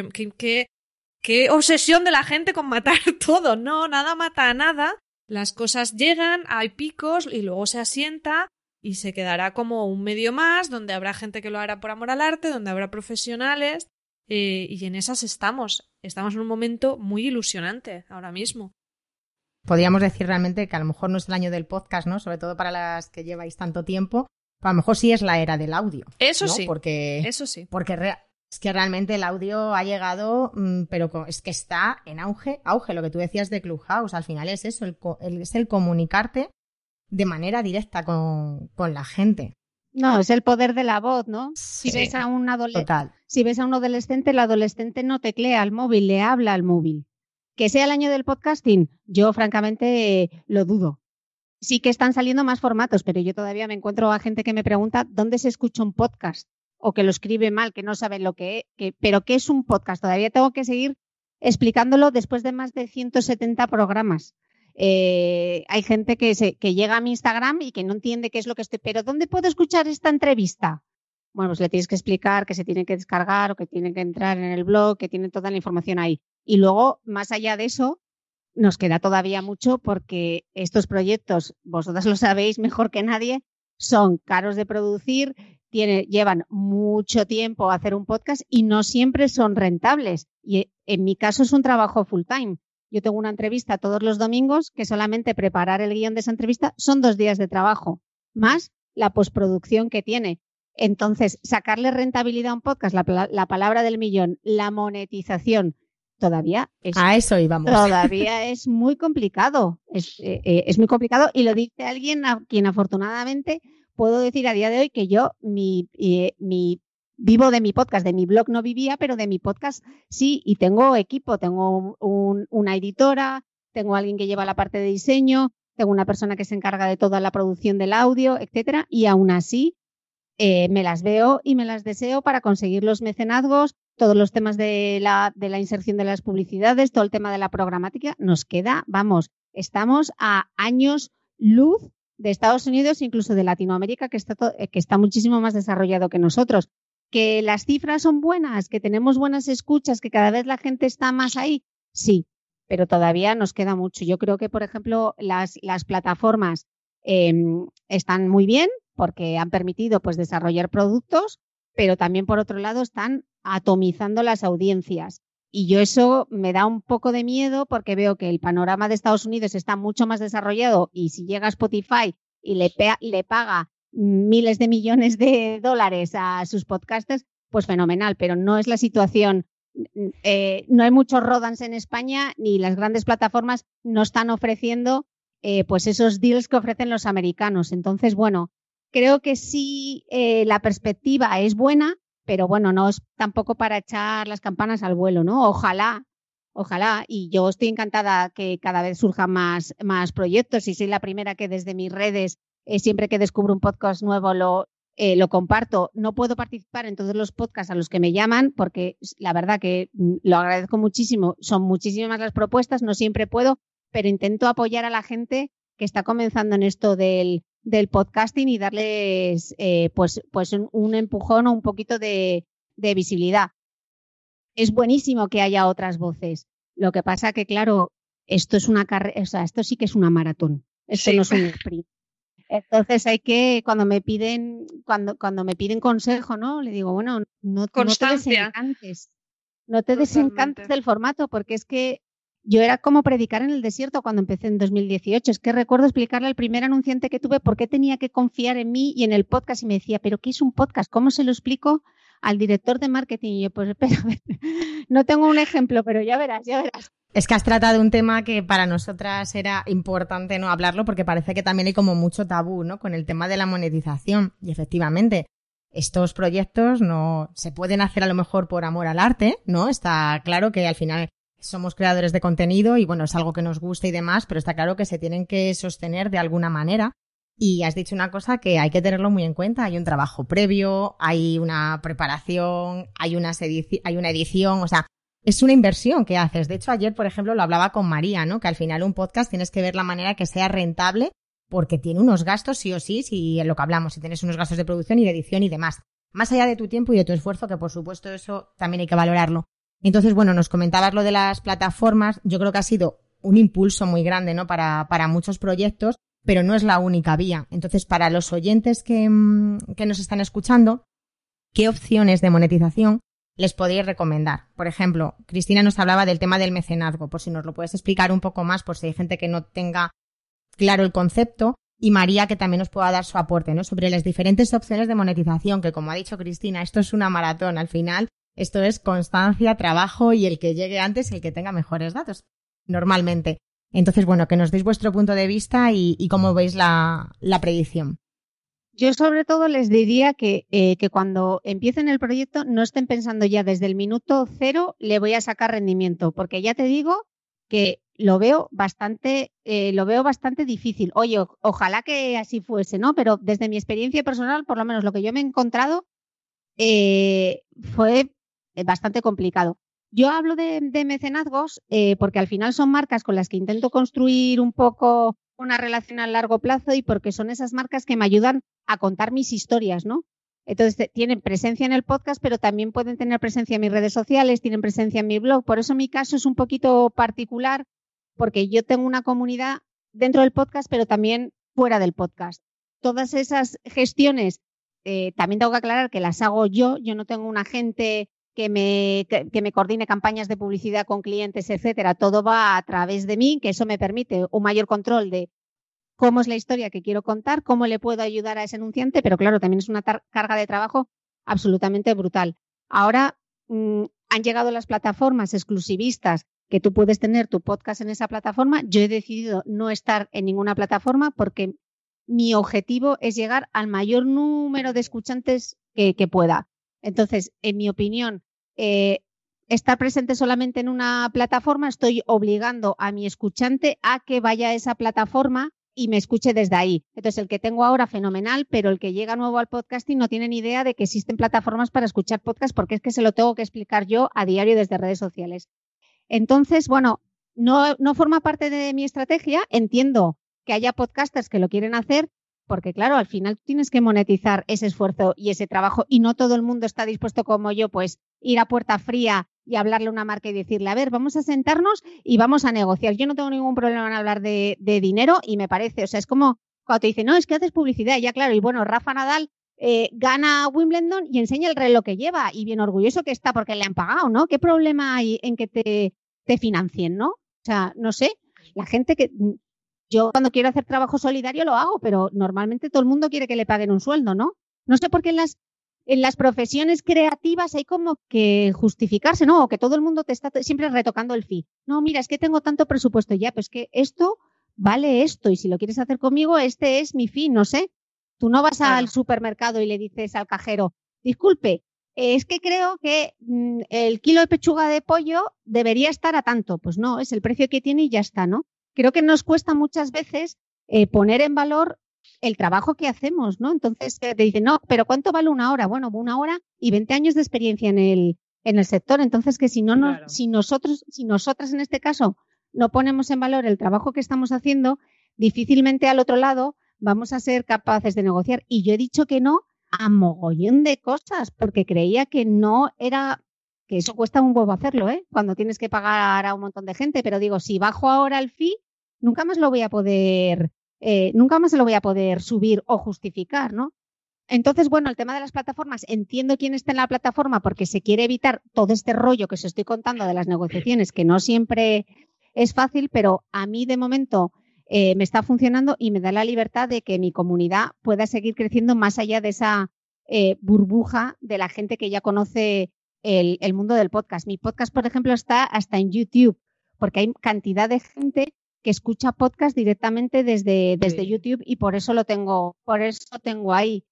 qué obsesión de la gente con matar [LAUGHS] todo, no, nada mata a nada, las cosas llegan, hay picos y luego se asienta y se quedará como un medio más donde habrá gente que lo hará por amor al arte, donde habrá profesionales eh, y en esas estamos. Estamos en un momento muy ilusionante ahora mismo. Podríamos decir realmente que a lo mejor no es el año del podcast, ¿no? Sobre todo para las que lleváis tanto tiempo. a lo mejor sí es la era del audio. Eso sí. Porque, eso sí. Porque es que realmente el audio ha llegado, mm, pero es que está en auge, auge, lo que tú decías de Clubhouse. Al final es eso, es el comunicarte de manera directa con, la gente. No, es el poder de la voz, ¿no? Si ves a un adolescente, si ves a un adolescente, el adolescente no teclea al móvil, le habla al móvil. Que sea el año del podcasting, yo francamente lo dudo. Sí que están saliendo más formatos, pero yo todavía me encuentro a gente que me pregunta dónde se escucha un podcast o que lo escribe mal, que no saben lo que es, pero ¿qué es un podcast? Todavía tengo que seguir explicándolo después de más de 170 programas. Eh, hay gente que, se, que llega a mi Instagram y que no entiende qué es lo que estoy, pero ¿dónde puedo escuchar esta entrevista? Bueno, pues le tienes que explicar que se tiene que descargar o que tiene que entrar en el blog, que tiene toda la información ahí. Y luego, más allá de eso, nos queda todavía mucho porque estos proyectos, vosotras lo sabéis mejor que nadie, son caros de producir, llevan mucho tiempo hacer un podcast y no siempre son rentables. Y en mi caso es un trabajo full time. Yo tengo una entrevista todos los domingos que solamente preparar el guion de esa entrevista son dos días de trabajo, más la postproducción que tiene. Entonces, sacarle rentabilidad a un podcast, la, la palabra del millón, la monetización, todavía es, a eso íbamos. Todavía [LAUGHS] es muy complicado. Es, eh, eh, es, muy complicado y lo dice alguien a quien afortunadamente puedo decir a día de hoy que yo mi, eh, mi vivo de mi podcast, de mi blog no vivía, pero de mi podcast sí, y tengo equipo, tengo un, una editora, tengo alguien que lleva la parte de diseño, tengo una persona que se encarga de toda la producción del audio, etcétera, y aún así eh, me las veo y me las deseo para conseguir los mecenazgos, todos los temas de la, inserción de las publicidades, todo el tema de la programática, nos queda, vamos, estamos a años luz de Estados Unidos, incluso de Latinoamérica, que está, eh, que está muchísimo más desarrollado que nosotros. Que las cifras son buenas, que tenemos buenas escuchas, que cada vez la gente está más ahí, sí, pero todavía nos queda mucho. Yo creo que, por ejemplo, las, las plataformas eh, están muy bien porque han permitido pues, desarrollar productos, pero también, por otro lado, están atomizando las audiencias. Y yo eso me da un poco de miedo porque veo que el panorama de Estados Unidos está mucho más desarrollado y si llega Spotify y le, le paga miles de millones de dólares a sus podcasters, pues fenomenal, pero no es la situación. Eh, no hay muchos rodans en España ni las grandes plataformas no están ofreciendo eh, pues esos deals que ofrecen los americanos. Entonces, bueno, creo que sí eh, la perspectiva es buena, pero bueno, no es tampoco para echar las campanas al vuelo, ¿no? Ojalá, ojalá, y yo estoy encantada que cada vez surjan más, más proyectos y soy la primera que desde mis redes, eh, siempre que descubro un podcast nuevo, lo, eh, lo comparto. No puedo participar en todos los podcasts a los que me llaman porque la verdad que mm, lo agradezco muchísimo. Son muchísimas las propuestas, no siempre puedo, pero intento apoyar a la gente que está comenzando en esto del, del podcasting y darles eh, pues, pues un, empujón o un poquito de, visibilidad. Es buenísimo que haya otras voces. Lo que pasa que, claro, esto es una carrera, o sea, esto sí que es una maratón. Esto no es un sprint. Entonces hay que, cuando me piden, cuando, cuando me piden consejo, ¿no? Le digo, bueno, no, no te desencantes. No te desencantes del formato, porque es que yo era como predicar en el desierto cuando empecé en 2018. Es que recuerdo explicarle al primer anunciante que tuve por qué tenía que confiar en mí y en el podcast y me decía, pero ¿qué es un podcast? ¿Cómo se lo explico al director de marketing? Y yo, pues espera, [LAUGHS] no tengo un ejemplo, pero ya verás, ya verás. Es que has tratado un tema que para nosotras era importante no hablarlo porque parece que también hay como mucho tabú, ¿no? Con el tema de la monetización. Y efectivamente, estos proyectos no se pueden hacer a lo mejor por amor al arte, ¿no? Está claro que al final somos creadores de contenido y bueno, es algo que nos gusta y demás, pero está claro que se tienen que sostener de alguna manera. Y has dicho una cosa que hay que tenerlo muy en cuenta. Hay un trabajo previo, hay una preparación, hay, hay una edición, o sea, es una inversión que haces. De hecho, ayer, por ejemplo, lo hablaba con María, ¿no? Que al final un podcast tienes que ver la manera que sea rentable porque tiene unos gastos sí o sí, si lo que hablamos, si tienes unos gastos de producción y de edición y demás. Más allá de tu tiempo y de tu esfuerzo, que por supuesto eso también hay que valorarlo. Entonces, bueno, nos comentabas lo de las plataformas. Yo creo que ha sido un impulso muy grande, ¿no? Para, para muchos proyectos, pero no es la única vía. Entonces, para los oyentes que, mm, que nos están escuchando, ¿qué opciones de monetización les podéis recomendar? Por ejemplo, Cristina nos hablaba del tema del mecenazgo, por si nos lo puedes explicar un poco más, por si hay gente que no tenga claro el concepto. Y María, que también nos pueda dar su aporte, ¿no? Sobre las diferentes opciones de monetización, que como ha dicho Cristina, esto es una maratón al final esto es constancia, trabajo y el que llegue antes, el que tenga mejores datos, normalmente. Entonces, bueno, que nos deis vuestro punto de vista y, cómo veis la, predicción. Yo sobre todo les diría que, eh, que, cuando empiecen el proyecto no estén pensando ya desde el minuto cero le voy a sacar rendimiento, porque ya te digo que lo veo bastante, eh, lo veo bastante difícil. Oye, ojalá que así fuese, ¿no? Pero desde mi experiencia personal, por lo menos lo que yo me he encontrado, eh, fue bastante complicado. Yo hablo de, mecenazgos eh, porque al final son marcas con las que intento construir un poco una relación a largo plazo y porque son esas marcas que me ayudan a contar mis historias, ¿no? Entonces tienen presencia en el podcast, pero también pueden tener presencia en mis redes sociales, tienen presencia en mi blog. Por eso mi caso es un poquito particular, porque yo tengo una comunidad dentro del podcast, pero también fuera del podcast. Todas esas gestiones, eh, también tengo que aclarar que las hago yo. Yo no tengo un agente que me, que, me coordine campañas de publicidad con clientes, etcétera. Todo va a través de mí, que eso me permite un mayor control de cómo es la historia que quiero contar, cómo le puedo ayudar a ese enunciante, pero claro, también es una carga de trabajo absolutamente brutal. Ahora mm, han llegado las plataformas exclusivistas que tú puedes tener tu podcast en esa plataforma. Yo he decidido no estar en ninguna plataforma porque mi objetivo es llegar al mayor número de escuchantes que, pueda. Entonces, en mi opinión, eh, estar presente solamente en una plataforma, estoy obligando a mi escuchante a que vaya a esa plataforma y me escuche desde ahí. Entonces, el que tengo ahora, fenomenal, pero el que llega nuevo al podcasting no tiene ni idea de que existen plataformas para escuchar podcast porque es que se lo tengo que explicar yo a diario desde redes sociales. Entonces, bueno, no, no forma parte de mi estrategia. Entiendo que haya podcasters que lo quieren hacer, porque claro, al final tienes que monetizar ese esfuerzo y ese trabajo y no todo el mundo está dispuesto como yo, pues ir a puerta fría y hablarle a una marca y decirle, a ver, vamos a sentarnos y vamos a negociar. Yo no tengo ningún problema en hablar de, dinero y me parece, o sea, es como cuando te dicen, no, es que haces publicidad, ya claro, y bueno, Rafa Nadal eh, gana Wimbledon y enseña el reloj que lleva y bien orgulloso que está porque le han pagado, ¿no? ¿Qué problema hay en que te, te financien, ¿no? O sea, no sé, la gente que yo cuando quiero hacer trabajo solidario lo hago, pero normalmente todo el mundo quiere que le paguen un sueldo, ¿no? No sé por qué en las, en las profesiones creativas hay como que justificarse, ¿no? O que todo el mundo te está siempre retocando el fee. No, mira, es que tengo tanto presupuesto ya, pues que esto vale esto y si lo quieres hacer conmigo, este es mi fin, no sé. Tú no vas al supermercado y le dices al cajero, disculpe, es que creo que mm, el kilo de pechuga de pollo debería estar a tanto. Pues no, es el precio que tiene y ya está, ¿no? Creo que nos cuesta muchas veces eh, poner en valor el trabajo que hacemos, ¿no? Entonces te dicen, no, pero ¿cuánto vale una hora? Bueno, una hora y 20 años de experiencia en el, en el sector. Entonces, que si no nos, si nosotros, si nosotras en este caso no ponemos en valor el trabajo que estamos haciendo, difícilmente al otro lado vamos a ser capaces de negociar. Y yo he dicho que no a mogollón de cosas, porque creía que no era, que eso cuesta un huevo hacerlo, ¿eh? Cuando tienes que pagar a un montón de gente, pero digo, si bajo ahora el fee, nunca más lo voy a poder, eh, nunca más lo voy a poder subir o justificar, ¿no? Entonces, bueno, el tema de las plataformas, entiendo quién está en la plataforma porque se quiere evitar todo este rollo que os estoy contando de las negociaciones, que no siempre es fácil, pero a mí de momento eh, me está funcionando y me da la libertad de que mi comunidad pueda seguir creciendo más allá de esa eh, burbuja de la gente que ya conoce el, el, mundo del podcast. Mi podcast, por ejemplo, está hasta en YouTube, porque hay cantidad de gente que escucha podcast directamente desde, desde YouTube y por eso lo tengo, por eso tengo ahí.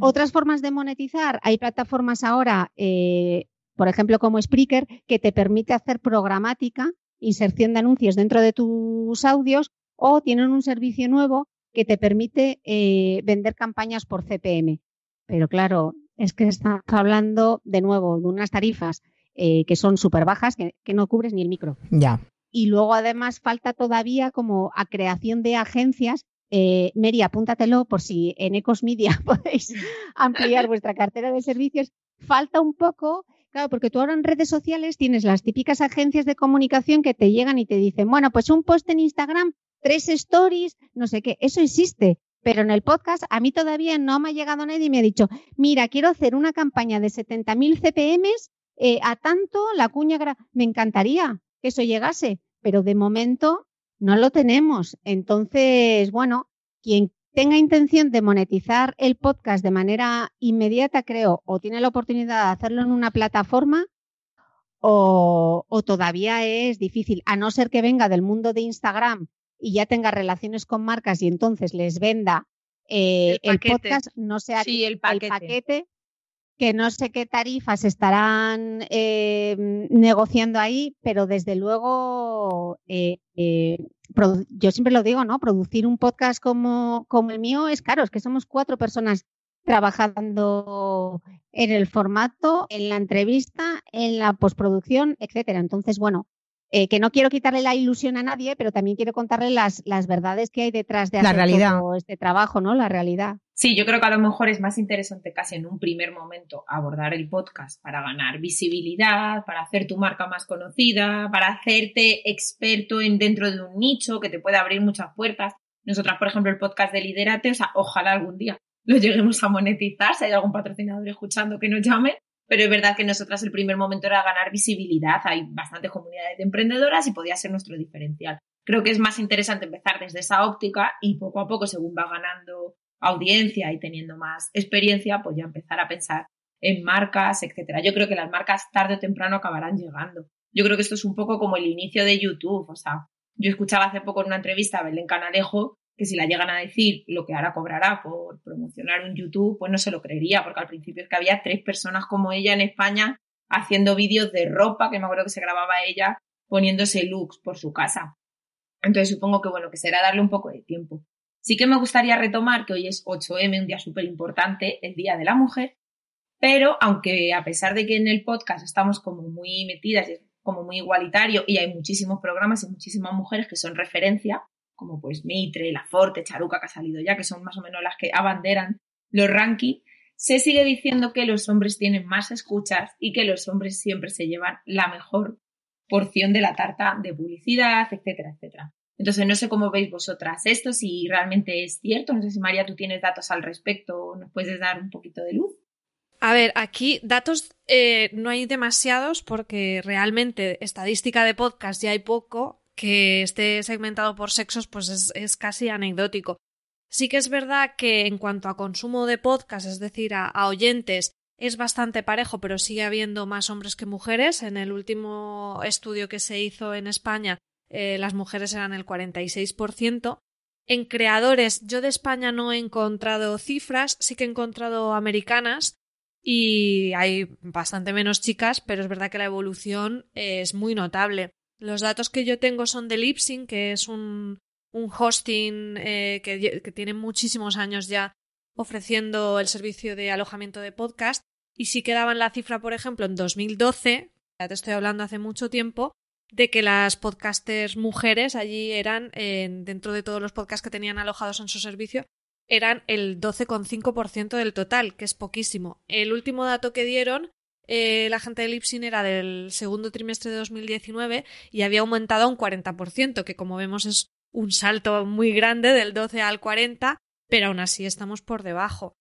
Otras formas de monetizar, hay plataformas ahora, eh, por ejemplo, como Spreaker, que te permite hacer programática, inserción de anuncios dentro de tus audios, o tienen un servicio nuevo que te permite eh, vender campañas por CPM. Pero claro, es que estamos hablando de nuevo de unas tarifas eh, que son súper bajas, que, que, no cubres ni el micro. Ya. Y luego además falta todavía como a creación de agencias. Eh, Mary, apúntatelo por si en Ecos Media [LAUGHS] podéis [LAUGHS] ampliar vuestra cartera de servicios. Falta un poco, claro, porque tú ahora en redes sociales tienes las típicas agencias de comunicación que te llegan y te dicen, bueno, pues un post en Instagram, tres stories, no sé qué, eso existe. Pero en el podcast a mí todavía no me ha llegado nadie y me ha dicho, mira, quiero hacer una campaña de 70.000 CPMs eh, a tanto la cuña, me encantaría que eso llegase, pero de momento no lo tenemos. Entonces, bueno, quien tenga intención de monetizar el podcast de manera inmediata, creo, o tiene la oportunidad de hacerlo en una plataforma, o, todavía es difícil, a no ser que venga del mundo de Instagram y ya tenga relaciones con marcas y entonces les venda eh, el, podcast, no sea sí, el paquete que no sé qué tarifas estarán eh, negociando ahí, pero desde luego, eh, eh, yo siempre lo digo, ¿no? Producir un podcast como, como el mío es caro, es que somos cuatro personas trabajando en el formato, en la entrevista, en la postproducción, etcétera. Entonces, bueno, eh, que no quiero quitarle la ilusión a nadie, pero también quiero contarle las, las verdades que hay detrás de la realidad. todo este trabajo, ¿no? La realidad. Sí, yo creo que a lo mejor es más interesante casi en un primer momento abordar el podcast para ganar visibilidad, para hacer tu marca más conocida, para hacerte experto en dentro de un nicho que te puede abrir muchas puertas. Nosotras, por ejemplo, el podcast de Liderate, o sea, ojalá algún día lo lleguemos a monetizar, si hay algún patrocinador escuchando que nos llame, pero es verdad que nosotras el primer momento era ganar visibilidad. Hay bastantes comunidades de emprendedoras y podía ser nuestro diferencial. Creo que es más interesante empezar desde esa óptica y poco a poco, según va ganando audiencia y teniendo más experiencia, pues ya empezar a pensar en marcas, etcétera. Yo creo que las marcas tarde o temprano acabarán llegando. Yo creo que esto es un poco como el inicio de YouTube. O sea, yo escuchaba hace poco en una entrevista a Belén Canalejo que si la llegan a decir lo que ahora cobrará por promocionar un YouTube, pues no se lo creería, porque al principio es que había tres personas como ella en España haciendo vídeos de ropa, que me acuerdo que se grababa ella poniéndose looks por su casa. Entonces supongo que bueno, que será darle un poco de tiempo. Sí que me gustaría retomar que hoy es 8M, un día súper importante, el Día de la Mujer, pero aunque a pesar de que en el podcast estamos como muy metidas, es como muy igualitario y hay muchísimos programas y muchísimas mujeres que son referencia, como pues Mitre, La Forte, Charuca, que ha salido ya, que son más o menos las que abanderan los rankings, se sigue diciendo que los hombres tienen más escuchas y que los hombres siempre se llevan la mejor porción de la tarta de publicidad, etcétera, etcétera. Entonces, no sé cómo veis vosotras esto, si realmente es cierto. No sé si María, tú tienes datos al respecto, ¿nos puedes dar un poquito de luz? A ver, aquí datos eh, no hay demasiados porque realmente estadística de podcast ya hay poco que esté segmentado por sexos, pues es, casi anecdótico. Sí que es verdad que en cuanto a consumo de podcast, es decir, a, oyentes, es bastante parejo, pero sigue habiendo más hombres que mujeres. En el último estudio que se hizo en España, eh, las mujeres eran el 46%. En creadores, yo de España no he encontrado cifras, sí que he encontrado americanas y hay bastante menos chicas, pero es verdad que la evolución es muy notable. Los datos que yo tengo son de Lipsyn, que es un, un hosting eh, que, tiene muchísimos años ya ofreciendo el servicio de alojamiento de podcast. Y sí que daban la cifra, por ejemplo, en 2012, ya te estoy hablando hace mucho tiempo, de que las podcasters mujeres allí eran, dentro de todos los podcasts que tenían alojados en su servicio, eran el 12,5% del total, que es poquísimo. El último dato que dieron eh, la gente de Lipsin era del segundo trimestre de 2019 y había aumentado a un 40%, que como vemos es un salto muy grande del 12 al 40, pero aún así estamos por debajo.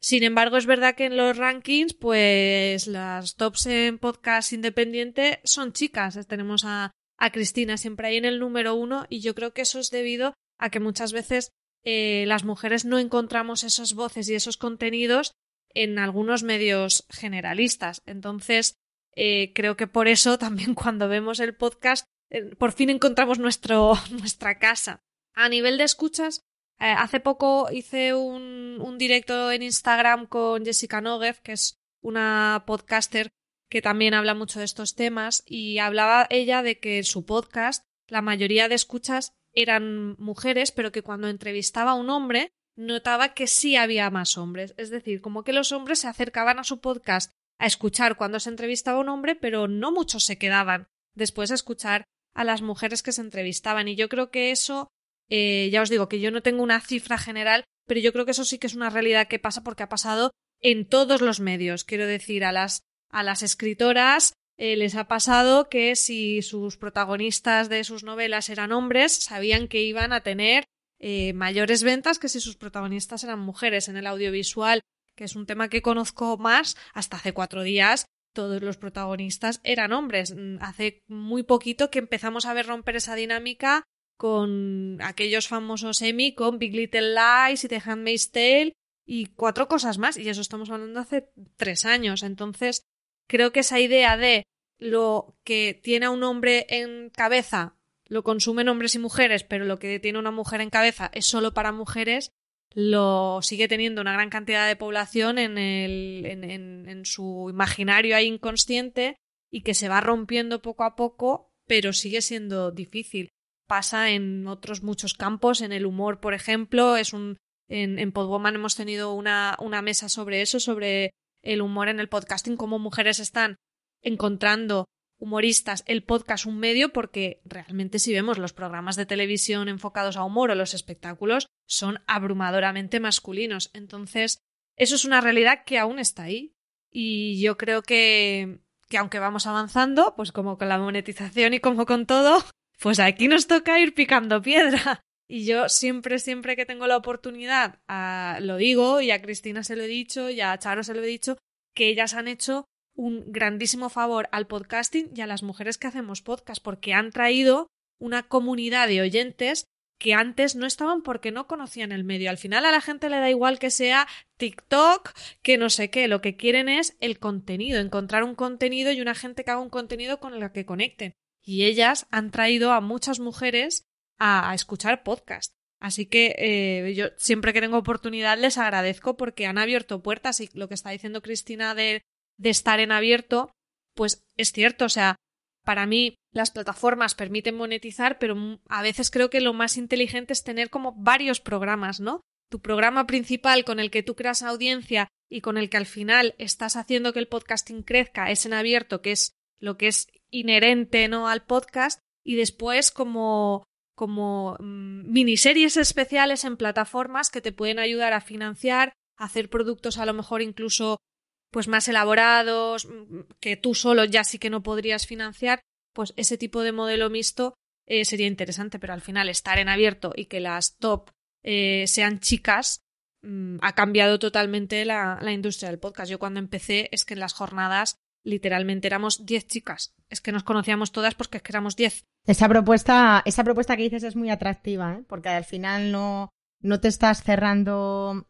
Sin embargo, es verdad que en los rankings, pues las tops en podcast independiente son chicas. Tenemos a, a Cristina siempre ahí en el número uno y yo creo que eso es debido a que muchas veces eh, las mujeres no encontramos esas voces y esos contenidos en algunos medios generalistas. Entonces, eh, creo que por eso también [LAUGHS] cuando vemos el podcast, eh, por fin encontramos nuestro, [LAUGHS] nuestra casa. A nivel de escuchas, eh, hace poco hice un, un, directo en Instagram con Jessica Noguez, que es una podcaster que también habla mucho de estos temas, y hablaba ella de que en su podcast la mayoría de escuchas eran mujeres, pero que cuando entrevistaba a un hombre notaba que sí había más hombres. Es decir, como que los hombres se acercaban a su podcast a escuchar cuando se entrevistaba un hombre, pero no muchos se quedaban después a escuchar a las mujeres que se entrevistaban. Y yo creo que eso, eh, ya os digo que yo no tengo una cifra general, pero yo creo que eso sí que es una realidad que pasa porque ha pasado en todos los medios. Quiero decir, a las, a las escritoras eh, les ha pasado que si sus protagonistas de sus novelas eran hombres, sabían que iban a tener eh, mayores ventas que si sus protagonistas eran mujeres en el audiovisual, que es un tema que conozco más hasta hace cuatro días. Todos los protagonistas eran hombres. Mm, hace muy poquito que empezamos a ver romper esa dinámica con aquellos famosos Emmy, con Big Little Lies y The Handmaid's Tale y cuatro cosas más. Y eso estamos hablando hace tres años. Entonces, creo que esa idea de lo que tiene a un hombre en cabeza lo consumen hombres y mujeres, pero lo que tiene una mujer en cabeza es solo para mujeres, lo sigue teniendo una gran cantidad de población en, el, en, en, su imaginario ahí inconsciente y que se va rompiendo poco a poco, pero sigue siendo difícil. Pasa en otros muchos campos, en el humor, por ejemplo, es un En, en Podwoman hemos tenido una, una mesa sobre eso, sobre el humor en el podcasting, cómo mujeres están encontrando humoristas el podcast un medio porque realmente si vemos los programas de televisión enfocados a humor o los espectáculos son abrumadoramente masculinos. Entonces, eso es una realidad que aún está ahí. Y yo creo que, que aunque vamos avanzando, pues como con la monetización y como con todo, pues aquí nos toca ir picando piedra. Y yo siempre, siempre que tengo la oportunidad, lo digo, y a Cristina se lo he dicho, y a Charo se lo he dicho, que ellas han hecho un grandísimo favor al podcasting y a las mujeres que hacemos podcast, porque han traído una comunidad de oyentes que antes no estaban porque no conocían el medio. Al final a la gente le da igual que sea TikTok, que no sé qué, lo que quieren es el contenido, encontrar un contenido y una gente que haga un contenido con el que conecten. Y ellas han traído a muchas mujeres a, escuchar podcast. Así que eh, yo siempre que tengo oportunidad les agradezco porque han abierto puertas y lo que está diciendo Cristina de, de estar en abierto, pues es cierto, o sea, para mí las plataformas permiten monetizar, pero a veces creo que lo más inteligente es tener como varios programas, ¿no? Tu programa principal con el que tú creas audiencia y con el que al final estás haciendo que el podcasting crezca es en abierto, que es lo que es inherente ¿no? al podcast, y después como como mm, miniseries especiales en plataformas que te pueden ayudar a financiar, a hacer productos a lo mejor incluso pues más elaborados, mm, que tú solo ya sí que no podrías financiar, pues ese tipo de modelo mixto eh, sería interesante, pero al final estar en abierto y que las top eh, sean chicas mm, ha cambiado totalmente la, la, industria del podcast. Yo cuando empecé es que en las jornadas literalmente éramos 10 chicas. Es que nos conocíamos todas porque es que éramos 10. Esa propuesta, esa propuesta que dices es muy atractiva, ¿eh? porque al final no, no te estás cerrando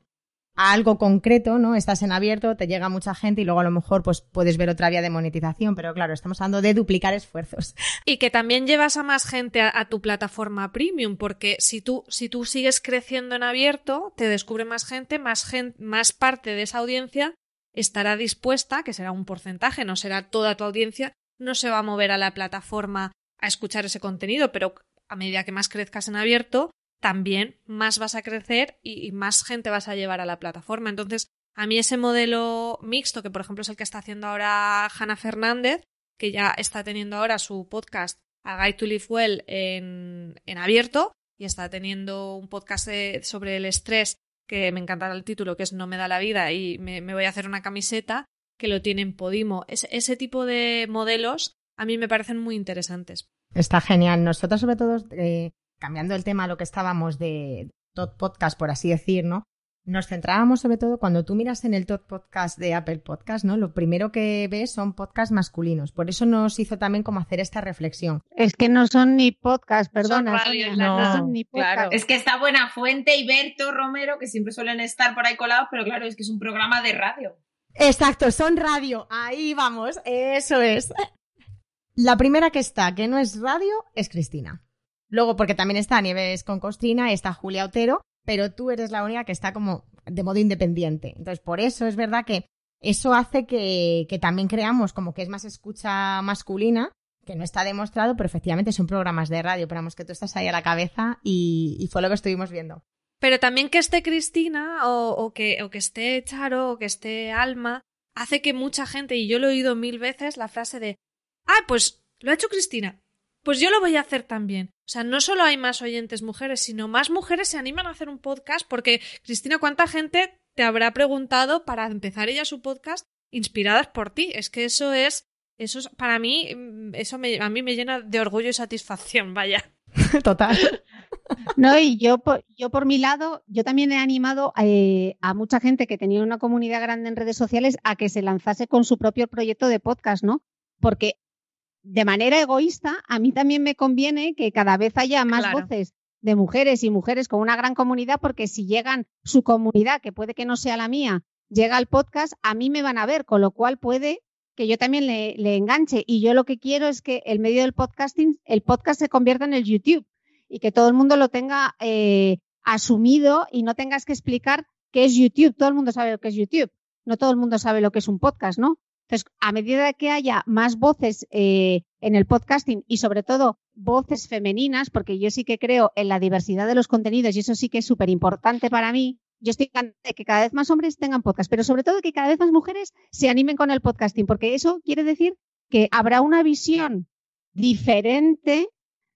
a algo concreto, ¿no? Estás en abierto, te llega mucha gente y luego a lo mejor pues puedes ver otra vía de monetización, pero claro, estamos hablando de duplicar esfuerzos. [LAUGHS] Y que también llevas a más gente a, tu plataforma premium, porque si tú, si tú sigues creciendo en abierto, te descubre más gente, más gente, más parte de esa audiencia estará dispuesta, que será un porcentaje, no será toda tu audiencia, no se va a mover a la plataforma a escuchar ese contenido, pero a medida que más crezcas en abierto, también más vas a crecer y, más gente vas a llevar a la plataforma. Entonces, a mí ese modelo mixto, que por ejemplo es el que está haciendo ahora Hanna Fernández, que ya está teniendo ahora su podcast A Guide to Live Well en, en abierto y está teniendo un podcast sobre el estrés que me encanta el título, que es No me da la vida y me, voy a hacer una camiseta, que lo tiene en Podimo. ese tipo de modelos a mí me parecen muy interesantes. Está genial. Nosotros, sobre todo, eh, cambiando el tema a lo que estábamos de top podcast, por así decir, ¿no? Nos centrábamos sobre todo cuando tú miras en el top podcast de Apple Podcast, ¿no? Lo primero que ves son podcasts masculinos. Por eso nos hizo también como hacer esta reflexión. Es que no son ni podcast, perdona. no, son ni podcast. Es que está Buena Fuente y Berto Romero, que siempre suelen estar por ahí colados, pero claro, es que es un programa de radio. Exacto, son radio. Ahí vamos, eso es. La primera que está, que no es radio, es Cristina. Luego, porque también está Nieves con Costrina, está Julia Otero, pero tú eres la única que está como de modo independiente. Entonces, por eso es verdad que eso hace que, también creamos como que es más escucha masculina, que no está demostrado, pero efectivamente son programas de radio, pero vamos que tú estás ahí a la cabeza y, y fue lo que estuvimos viendo. Pero también que esté Cristina o, o, que, o que esté Charo o que esté Alma hace que mucha gente, y yo lo he oído mil veces, la frase de, ah, pues lo ha hecho Cristina, pues yo lo voy a hacer también. O sea, no solo hay más oyentes mujeres, sino más mujeres se animan a hacer un podcast porque, Cristina, ¿cuánta gente te habrá preguntado para empezar ella su podcast inspiradas por ti? Es que eso es, eso es, para mí, mm, eso me, a mí me llena de orgullo y satisfacción, vaya. [LAUGHS] Total. No, y yo por, yo por mi lado, yo también he animado eh, a mucha gente que tenía una comunidad grande en redes sociales a que se lanzase con su propio proyecto de podcast, ¿no? Porque de manera egoísta, a mí también me conviene que cada vez haya más voces de mujeres y mujeres con una gran comunidad, porque si llegan su comunidad, que puede que no sea la mía, llega al podcast, a mí me van a ver, con lo cual puede que yo también le, enganche. Y yo lo que quiero es que el medio del podcasting, el podcast se convierta en el YouTube y que todo el mundo lo tenga eh, asumido y no tengas que explicar qué es YouTube. Todo el mundo sabe lo que es YouTube. No todo el mundo sabe lo que es un podcast, ¿no? Entonces, a medida que haya más voces eh, en el podcasting y sobre todo voces femeninas, porque yo sí que creo en la diversidad de los contenidos y eso sí que es súper importante para mí, yo estoy de que cada vez más hombres tengan podcast, pero sobre todo que cada vez más mujeres se animen con el podcasting, porque eso quiere decir que habrá una visión diferente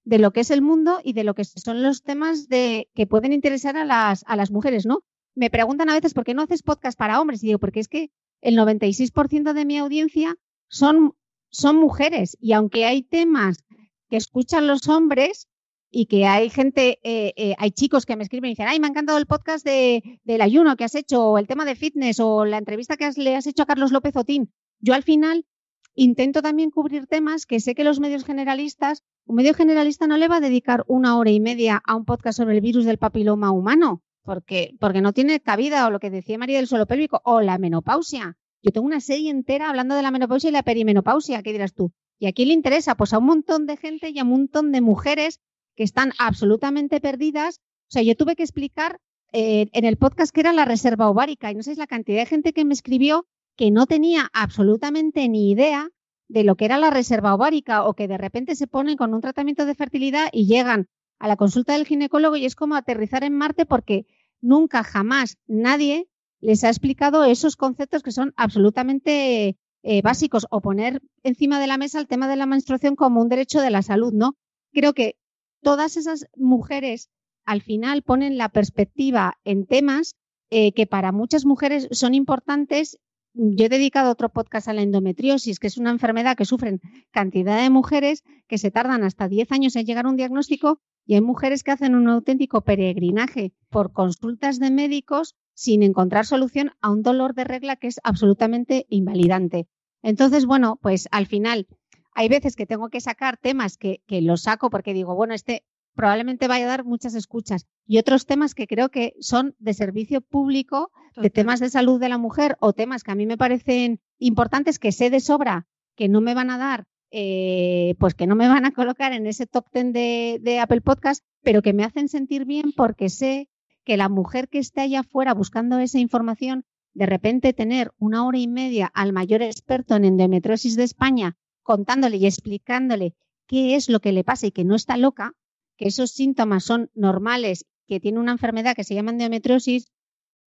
de lo que es el mundo y de lo que son los temas que pueden interesar a las, a las mujeres, ¿no? Me preguntan a veces por qué no haces podcast para hombres y digo, porque es que el 96% de mi audiencia son, son mujeres y aunque hay temas que escuchan los hombres y que hay gente, eh, eh, hay chicos que me escriben y dicen, ay, me ha encantado el podcast de, del ayuno que has hecho, o el tema de fitness, o la entrevista que le has hecho a Carlos López Otín. Yo al final intento también cubrir temas que sé que los medios generalistas, un medio generalista no le va a dedicar una hora y media a un podcast sobre el virus del papiloma humano, porque, porque no tiene cabida, o lo que decía María del suelo pélvico, o la menopausia. Yo tengo una serie entera hablando de la menopausia y la perimenopausia, ¿qué dirás tú? ¿Y a quién le interesa? Pues a un montón de gente y a un montón de mujeres que están absolutamente perdidas. O sea, yo tuve que explicar eh, en el podcast que era la reserva ovárica y no sé la cantidad de gente que me escribió que no tenía absolutamente ni idea de lo que era la reserva ovárica o que de repente se ponen con un tratamiento de fertilidad y llegan a la consulta del ginecólogo y es como aterrizar en Marte porque nunca jamás nadie les ha explicado esos conceptos que son absolutamente eh, básicos o poner encima de la mesa el tema de la menstruación como un derecho de la salud, ¿no? Creo que todas esas mujeres al final ponen la perspectiva en temas eh, que para muchas mujeres son importantes. Yo he dedicado otro podcast a la endometriosis, que es una enfermedad que sufren cantidad de mujeres que se tardan hasta 10 años en llegar a un diagnóstico y hay mujeres que hacen un auténtico peregrinaje por consultas de médicos sin encontrar solución a un dolor de regla que es absolutamente invalidante. Entonces, bueno, pues al final hay veces que tengo que sacar temas que, que los saco porque digo, bueno, este probablemente vaya a dar muchas escuchas. Y otros temas que creo que son de servicio público, de temas de salud de la mujer o temas que a mí me parecen importantes, que sé de sobra que no me van a dar, eh, pues que no me van a colocar en ese top ten de, Apple Podcast, pero que me hacen sentir bien porque sé que la mujer que esté allá afuera buscando esa información, de repente tener una hora y media al mayor experto en endometriosis de España contándole y explicándole qué es lo que le pasa y que no está loca, que esos síntomas son normales, que tiene una enfermedad que se llama endometriosis,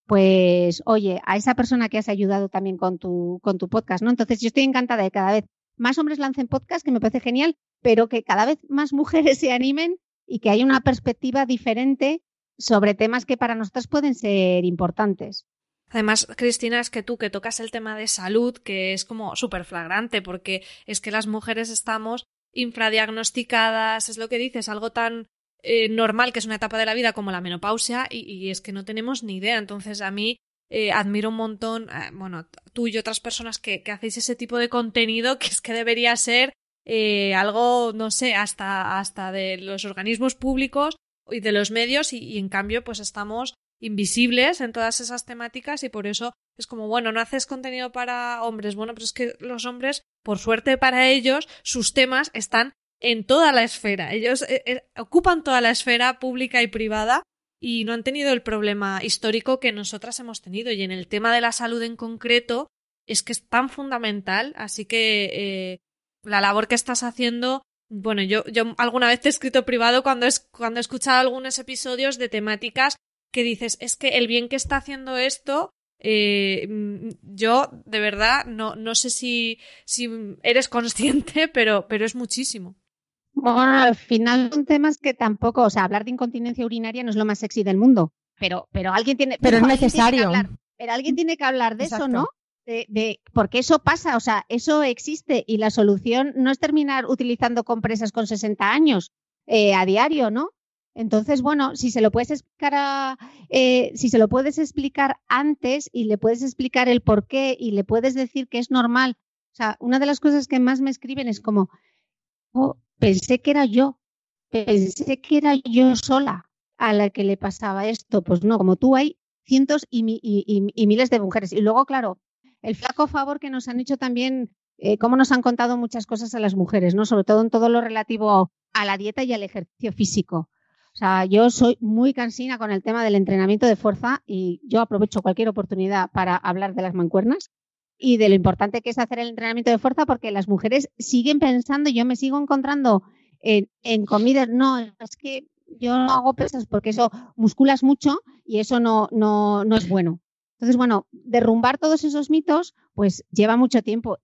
pues oye, a esa persona que has ayudado también con tu, con tu podcast, ¿no? Entonces yo estoy encantada de cada vez más hombres lancen podcast, que me parece genial, pero que cada vez más mujeres [LAUGHS] se animen y que haya una perspectiva diferente sobre temas que para nosotras pueden ser importantes. Además, Cristina, es que tú que tocas el tema de salud, que es como súper flagrante, porque es que las mujeres estamos infradiagnosticadas, es lo que dices, algo tan eh, normal que es una etapa de la vida como la menopausia, y, es que no tenemos ni idea. Entonces, a mí eh, admiro un montón, eh, bueno, tú y otras personas que, que, hacéis ese tipo de contenido, que es que debería ser algo, no sé, hasta, hasta de los organismos públicos y de los medios, y en cambio, pues estamos invisibles en todas esas temáticas y por eso es como, bueno, no haces contenido para hombres, bueno, pero es que los hombres, por suerte para ellos, sus temas están en toda la esfera. Ellos eh, eh, ocupan toda la esfera pública y privada y no han tenido el problema histórico que nosotras hemos tenido. Y en el tema de la salud en concreto, es que es tan fundamental. Así que eh, la labor que estás haciendo. Bueno, yo, yo alguna vez te he escrito privado cuando, es, cuando he escuchado algunos episodios de temáticas que dices, es que el bien que está haciendo esto, eh, mm, yo de verdad no, no sé si, si eres consciente, [LAUGHS] pero, pero es muchísimo. Bueno, al final son temas que tampoco, o sea, hablar de incontinencia urinaria no es lo más sexy del mundo, pero, pero alguien tiene, pero, es necesario. pero alguien tiene que hablar de eso, ¿no? De, de, porque eso pasa, o sea, eso existe y la solución no es terminar utilizando compresas con 60 años eh, a diario, ¿no? Entonces, bueno, si se lo puedes explicar a, eh, si se lo puedes explicar antes y le puedes explicar el por qué y le puedes decir que es normal. O sea, una de las cosas que más me escriben es como, pensé que era yo, pensé que era yo sola a la que le pasaba esto. Pues no, como tú hay cientos y, miles de mujeres. Y luego, claro, el flaco favor que nos han hecho también, eh, cómo nos han contado muchas cosas a las mujeres, ¿no? Sobre todo en todo lo relativo a la dieta y al ejercicio físico. O sea, yo soy muy cansina con el tema del entrenamiento de fuerza y yo aprovecho cualquier oportunidad para hablar de las mancuernas y de lo importante que es hacer el entrenamiento de fuerza porque las mujeres siguen pensando, yo me sigo encontrando en, en comidas, no, es que yo no hago pesas porque eso musculas mucho y eso no, no, no es bueno. Entonces, bueno, derrumbar todos esos mitos, pues lleva mucho tiempo.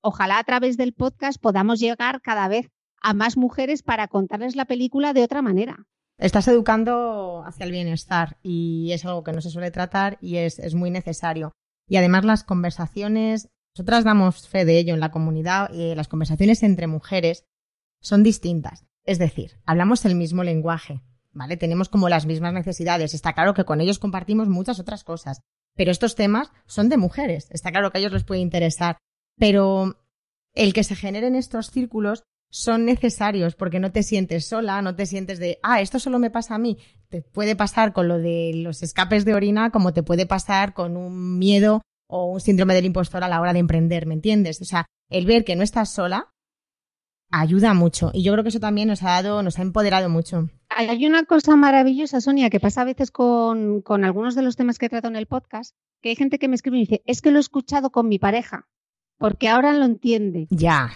Ojalá a través del podcast podamos llegar cada vez a más mujeres para contarles la película de otra manera. Estás educando hacia el bienestar y es algo que no se suele tratar y es, es muy necesario. Y además las conversaciones, nosotras damos fe de ello en la comunidad, y las conversaciones entre mujeres son distintas. Es decir, hablamos el mismo lenguaje, ¿vale? Tenemos como las mismas necesidades. Está claro que con ellos compartimos muchas otras cosas. Pero estos temas son de mujeres. Está claro que a ellos les puede interesar. Pero el que se generen estos círculos son necesarios porque no te sientes sola, no te sientes de, ah, esto solo me pasa a mí. Te puede pasar con lo de los escapes de orina como te puede pasar con un miedo o un síndrome del impostor a la hora de emprender, ¿me entiendes? O sea, el ver que no estás sola ayuda mucho y yo creo que eso también nos ha dado, nos ha empoderado mucho. Hay una cosa maravillosa, Sonia, que pasa a veces con, con algunos de los temas que he tratado en el podcast, que hay gente que me escribe y dice, es que lo he escuchado con mi pareja, porque ahora lo entiende. Ya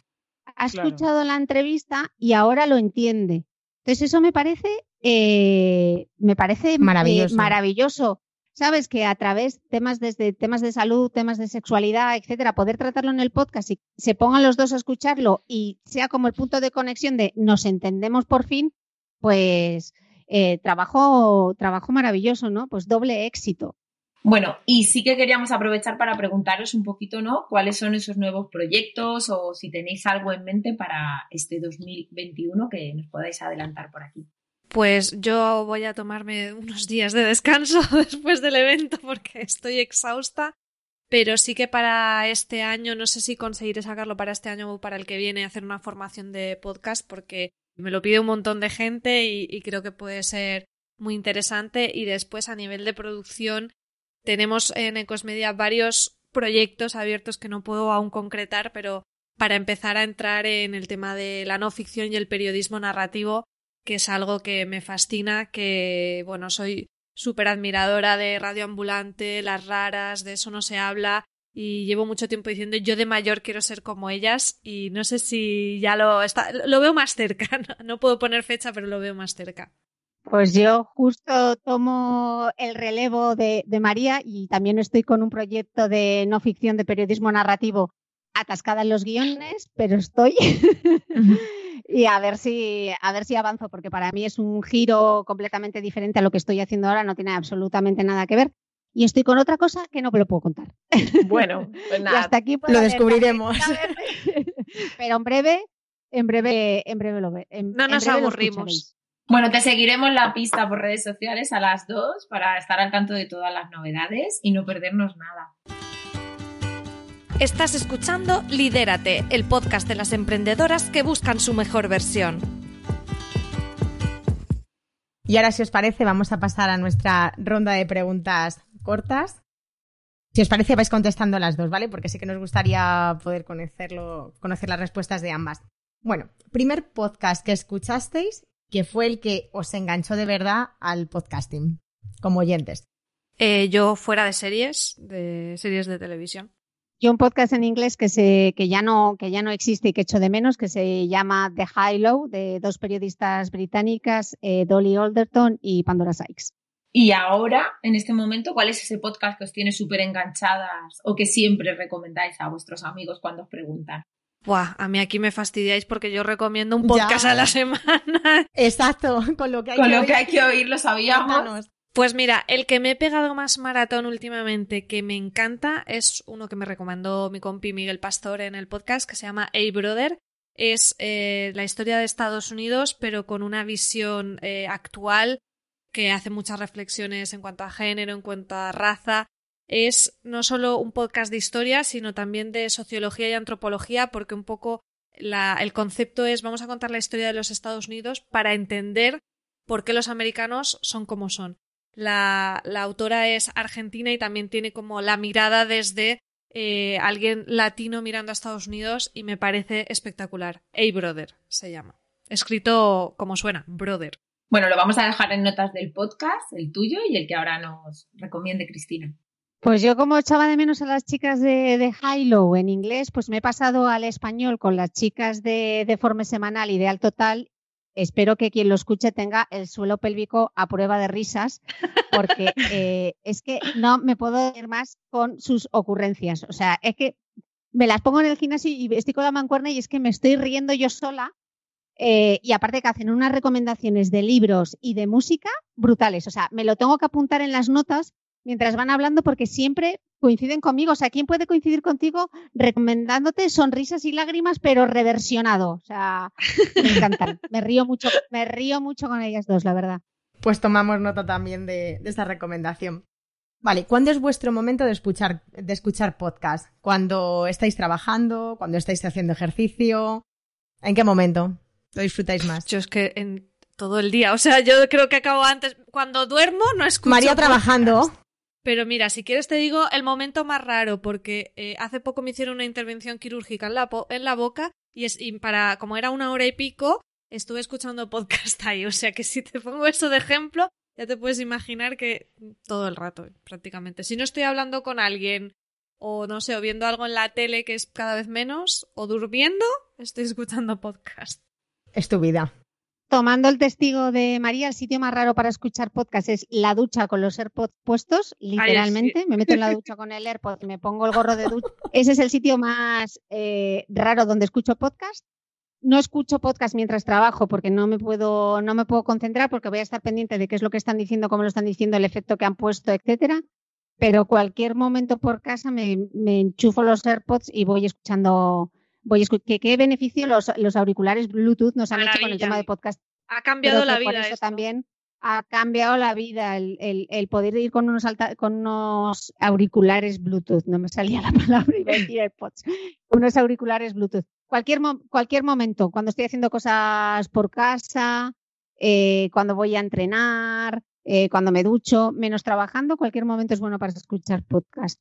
ha escuchado la entrevista y ahora lo entiende. Entonces eso me parece, eh, me parece eh, maravilloso. maravilloso. Sabes que a través temas desde temas de salud, temas de sexualidad, etcétera, poder tratarlo en el podcast y se pongan los dos a escucharlo y sea como el punto de conexión de nos entendemos por fin, pues eh, trabajo, trabajo maravilloso, ¿no? Pues doble éxito. Bueno, y sí que queríamos aprovechar para preguntaros un poquito, ¿no? ¿Cuáles son esos nuevos proyectos o si tenéis algo en mente para este 2021 que nos podáis adelantar por aquí? Pues yo voy a tomarme unos días de descanso [LAUGHS] después del evento porque estoy exhausta, pero sí que para este año, no sé si conseguiré sacarlo para este año o para el que viene, hacer una formación de podcast porque me lo pide un montón de gente y, y creo que puede ser muy interesante y después a nivel de producción tenemos en Ecosmedia varios proyectos abiertos que no puedo aún concretar, pero para empezar a entrar en el tema de la no ficción y el periodismo narrativo, que es algo que me fascina, que, bueno, soy súper admiradora de Radio Ambulante, Las Raras, de eso no se habla, y llevo mucho tiempo diciendo yo de mayor quiero ser como ellas y no sé si ya lo está lo veo más cerca [LAUGHS] no puedo poner fecha pero lo veo más cerca pues yo justo tomo el relevo de, María y también estoy con un proyecto de no ficción de periodismo narrativo atascada en los guiones, pero estoy [LAUGHS] y a ver si a ver si avanzo porque para mí es un giro completamente diferente a lo que estoy haciendo ahora, no tiene absolutamente nada que ver. Y estoy con otra cosa que no me lo puedo contar. Bueno, pues [LAUGHS] nada. hasta aquí lo descubriremos. [LAUGHS] pero en breve, en breve, en breve lo ve. no nos aburrimos. Bueno, te seguiremos la pista por redes sociales a las dos para estar al tanto de todas las novedades y no perdernos nada. Estás escuchando Lidérate, el podcast de las emprendedoras que buscan su mejor versión. Y ahora, si os parece, vamos a pasar a nuestra ronda de preguntas cortas. Si os parece, vais contestando las dos, ¿vale? Porque sí que nos gustaría poder conocerlo, conocer las respuestas de ambas. Bueno, primer podcast que escuchasteis que fue el que os enganchó de verdad al podcasting como oyentes? Eh, yo fuera de series, de series de televisión. Yo un podcast en inglés que se que ya no que ya no existe y que echo de menos que se llama The High Low de dos periodistas británicas eh, Dolly Alderton y Pandora Sykes. Y ahora, en este momento, ¿cuál es ese podcast que os tiene súper enganchadas o que siempre recomendáis a vuestros amigos cuando os preguntan? Buah, a mí aquí me fastidiáis porque yo recomiendo un podcast a la semana. [LAUGHS] Exacto, con lo que hay, con que, lo oír. que, hay que oír lo sabíamos. Pues mira, el que me he pegado más maratón últimamente, que me encanta, es uno que me recomendó mi compi Miguel Pastor en el podcast, que se llama Hey Brother. Es eh, la historia de Estados Unidos, pero con una visión eh, actual que hace muchas reflexiones en cuanto a género, en cuanto a raza, es no solo un podcast de historia, sino también de sociología y antropología, porque un poco el concepto es vamos a contar la historia de los Estados Unidos para entender por qué los americanos son como son. La, la autora es argentina y también tiene como la mirada desde eh, alguien latino mirando a Estados Unidos y me parece espectacular. Hey Brother se llama. Escrito como suena, Brother. Bueno, lo vamos a dejar en notas del podcast, el tuyo y el que ahora nos recomiende Cristina. Pues yo como echaba de menos a las chicas de, de Hilo en inglés, pues me he pasado al español con las chicas de, de Forme Semanal y de Alto Tal espero que quien lo escuche tenga el suelo pélvico a prueba de risas, porque [LAUGHS] eh, es que no me puedo ir más con sus ocurrencias. O sea, es que me las pongo en el gimnasio y estoy con la mancuerna y es que me estoy riendo yo sola. Eh, y aparte que hacen unas recomendaciones de libros y de música brutales. O sea, me lo tengo que apuntar en las notas mientras van hablando porque siempre coinciden conmigo. O sea, ¿quién puede coincidir contigo recomendándote sonrisas y lágrimas, pero reversionado? O sea, me encantan. [LAUGHS] me río mucho, me río mucho con ellas dos, la verdad. Pues tomamos nota también de, esa recomendación. Vale, ¿cuándo es vuestro momento de escuchar, de escuchar podcast? ¿Cuando estáis trabajando? ¿Cuando estáis haciendo ejercicio? ¿En qué momento lo disfrutáis más? Yo es que en todo el día, o sea, yo creo que acabo antes. Cuando duermo no escucho. María trabajando. Pero mira, si quieres te digo el momento más raro, porque eh, hace poco me hicieron una intervención quirúrgica en la, en la boca y, es, y para, como era una hora y pico, estuve escuchando podcast [LAUGHS] ahí. O sea que si te pongo eso de ejemplo, ya te puedes imaginar que todo el rato, prácticamente. Si no estoy hablando con alguien, o no sé, o viendo algo en la tele que es cada vez menos, o durmiendo, estoy escuchando podcast. Es tu vida. Tomando el testigo de María, el sitio más raro para escuchar podcast es la ducha con los AirPods puestos, literalmente. Me meto en la ducha con el AirPod, me pongo el gorro de ducha. Ese es el sitio más eh, raro donde escucho podcast. No escucho podcast mientras trabajo porque no me puedo, no me puedo concentrar porque voy a estar pendiente de qué es lo que están diciendo, cómo lo están diciendo, el efecto que han puesto, etcétera. Pero cualquier momento por casa me, me enchufo los AirPods y voy escuchando voy a ¿Qué, qué beneficio los, los, auriculares Bluetooth nos han hecho con el tema de podcast. Ha cambiado la vida. Por eso también ha cambiado la vida el, el, poder ir con unos, con unos auriculares Bluetooth. No me salía la [LAUGHS] palabra, iba a decir AirPods. unos auriculares Bluetooth. Cualquier, cualquier momento, cuando estoy haciendo cosas por casa, eh, cuando voy a entrenar, eh, cuando me ducho, menos trabajando, cualquier momento es bueno para escuchar podcast.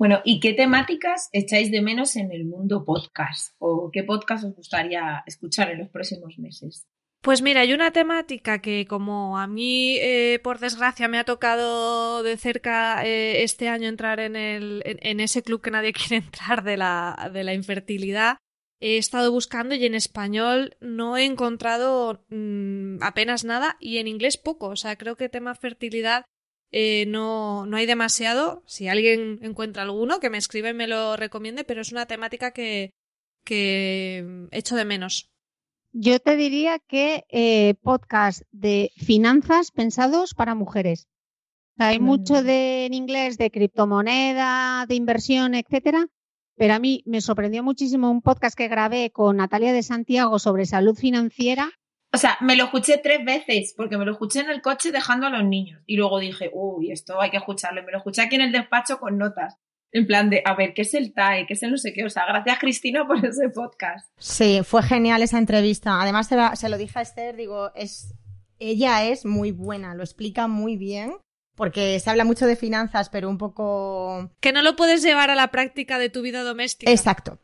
Bueno, ¿y qué temáticas echáis de menos en el mundo podcast? ¿O qué podcast os gustaría escuchar en los próximos meses? Pues mira, hay una temática que como a mí, eh, por desgracia, me ha tocado de cerca eh, este año entrar en, el, en, ese club que nadie [LAUGHS] quiere entrar de la, de la infertilidad, he estado buscando y en español no he encontrado mm, apenas nada y en inglés poco. O sea, creo que tema fertilidad eh, no, no hay demasiado. Si alguien encuentra alguno, que me escribe y me lo recomiende, pero es una temática que, que echo de menos. Yo te diría que eh, podcast de finanzas pensados para mujeres. Hay mucho de, en inglés de criptomoneda, de inversión, etcétera, pero a mí me sorprendió muchísimo un podcast que grabé con Natalia de Santiago sobre salud financiera o sea, me lo escuché tres veces, porque me lo escuché en el coche dejando a los niños. Y luego dije, uy, esto hay que escucharlo. Y me lo escuché aquí en el despacho con notas. En plan de, a ver, ¿qué es el TAE? ¿Qué es el no sé qué? O sea, gracias Cristina por ese podcast. Sí, fue genial esa entrevista. Además, se, lo dije a Esther, digo, es, ella es muy buena, lo explica muy bien. Porque se habla mucho de finanzas, pero un poco... Que no lo puedes llevar a la práctica de tu vida doméstica. Exacto.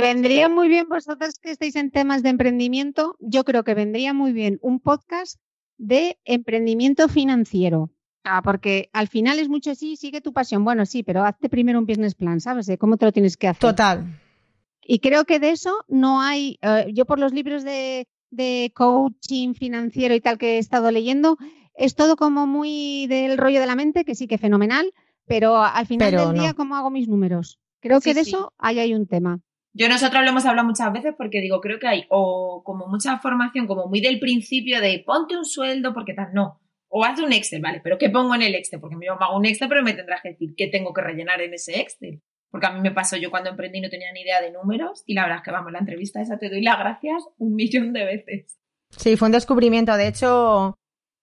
Vendría muy bien vosotros que estáis en temas de emprendimiento. Yo creo que vendría muy bien un podcast de emprendimiento financiero. Ah, porque al final es mucho sí, sigue tu pasión. Bueno, sí, pero hazte primero un business plan, ¿sabes? De cómo te lo tienes que hacer. Total. Y creo que de eso no hay. Eh, yo, por los libros de, de coaching financiero y tal que he estado leyendo, es todo como muy del rollo de la mente, que sí que fenomenal, pero al final del día, ¿cómo hago mis números? Creo que de eso ahí hay un tema. Yo nosotros lo hemos hablado muchas veces porque digo, creo que hay o como mucha formación, como muy del principio de ponte un sueldo porque tal, no. O haz un Excel, vale, pero ¿qué pongo en el Excel? Porque yo hago un Excel, pero me tendrás que decir qué tengo que rellenar en ese Excel. Porque a mí me pasó, yo cuando emprendí no tenía ni idea de números y la verdad es que vamos, la entrevista esa te doy las gracias un millón de veces. Sí, fue un descubrimiento. De hecho,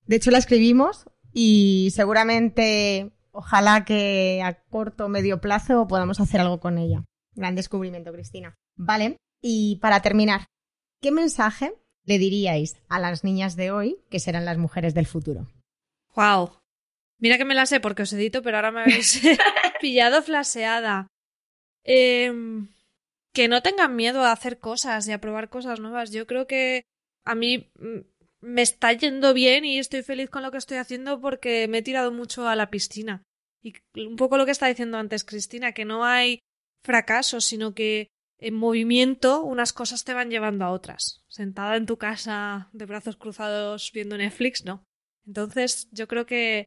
de hecho la escribimos y seguramente, ojalá que a corto o medio plazo podamos hacer algo con ella. Gran descubrimiento, Cristina. Vale, y para terminar, ¿qué mensaje le diríais a las niñas de hoy que serán las mujeres del futuro? Wow. Mira que me la sé porque os edito, pero ahora me habéis [LAUGHS] pillado flaseada. Em, que no tengan miedo a hacer cosas y a probar cosas nuevas. Yo creo que a mí mm, me está yendo bien y estoy feliz con lo que estoy haciendo porque me he tirado mucho a la piscina. Y un poco lo que está diciendo antes Cristina, que no hay fracasos, sino que en movimiento unas cosas te van llevando a otras. Sentada en tu casa de brazos cruzados viendo Netflix, no. Entonces yo creo que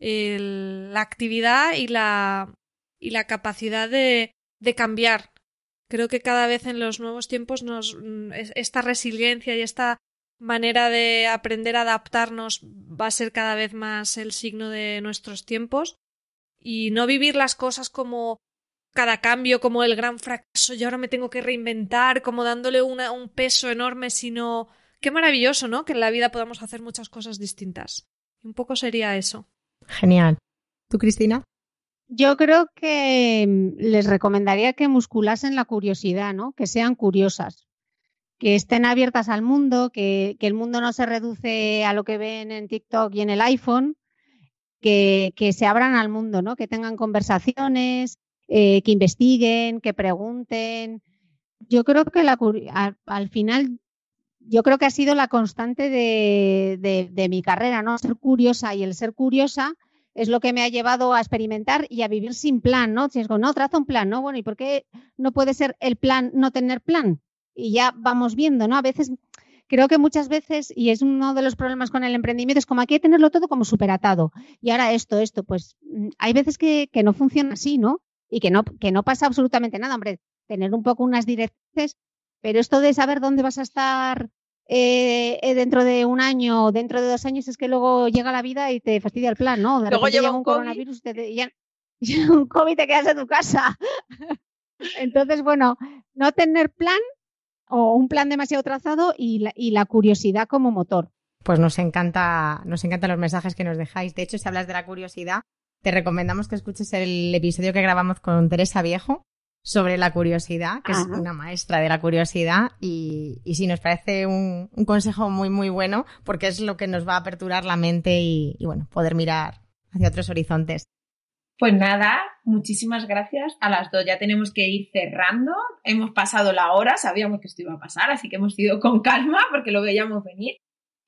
la actividad y la, y la capacidad de, de cambiar. Creo que cada vez en los nuevos tiempos nos, esta resiliencia y esta manera de aprender a adaptarnos va a ser cada vez más el signo de nuestros tiempos y no vivir las cosas como cada cambio como el gran fracaso y ahora me tengo que reinventar, como dándole un peso enorme, sino qué maravilloso, ¿no? Que en la vida podamos hacer muchas cosas distintas. Un poco sería eso. Genial. ¿Tú, Cristina? Yo creo que mm, les recomendaría que musculasen la curiosidad, ¿no? Que sean curiosas, que estén abiertas al mundo, que, que el mundo no se reduce a lo que ven en TikTok y en el iPhone, que, que se abran al mundo, ¿no? Que tengan conversaciones, eh, que investiguen, que pregunten. Yo creo que la, al, final, yo creo que ha sido la constante de, mi carrera, ¿no? Ser curiosa y el ser curiosa es lo que me ha llevado a experimentar y a vivir sin plan, ¿no? Si es como, no, traza un plan, ¿no? Bueno, ¿y por qué no puede ser el plan no tener plan? Y ya vamos viendo, ¿no? A veces, creo que muchas veces, y es uno de los problemas con el emprendimiento, es como hay que tenerlo todo como superatado. Y ahora esto, esto, pues mm, hay veces que, que no funciona así, ¿no? Y que no, que no pasa absolutamente nada, hombre, tener un poco unas directrices, pero esto de saber dónde vas a estar eh, eh, dentro de un año o dentro de dos años es que luego llega la vida y te fastidia el plan, ¿no? De luego llega un, coronavirus ya, un COVID te quedas en tu casa. [LAUGHS] Entonces, bueno, no tener plan o un plan demasiado trazado y la, y la curiosidad como motor. Pues nos encanta, nos encantan los mensajes que nos dejáis. De hecho, si hablas de la curiosidad, te recomendamos que escuches el episodio que grabamos con Teresa Viejo sobre la curiosidad, que es una maestra de la curiosidad y, y sí, nos parece un, consejo muy, muy bueno porque es lo que nos va a aperturar la mente y, y bueno, poder mirar hacia otros horizontes. Pues nada, muchísimas gracias a las dos. Ya tenemos que ir cerrando. Hemos pasado la hora, sabíamos que esto iba a pasar, así que hemos ido con calma porque lo veíamos venir.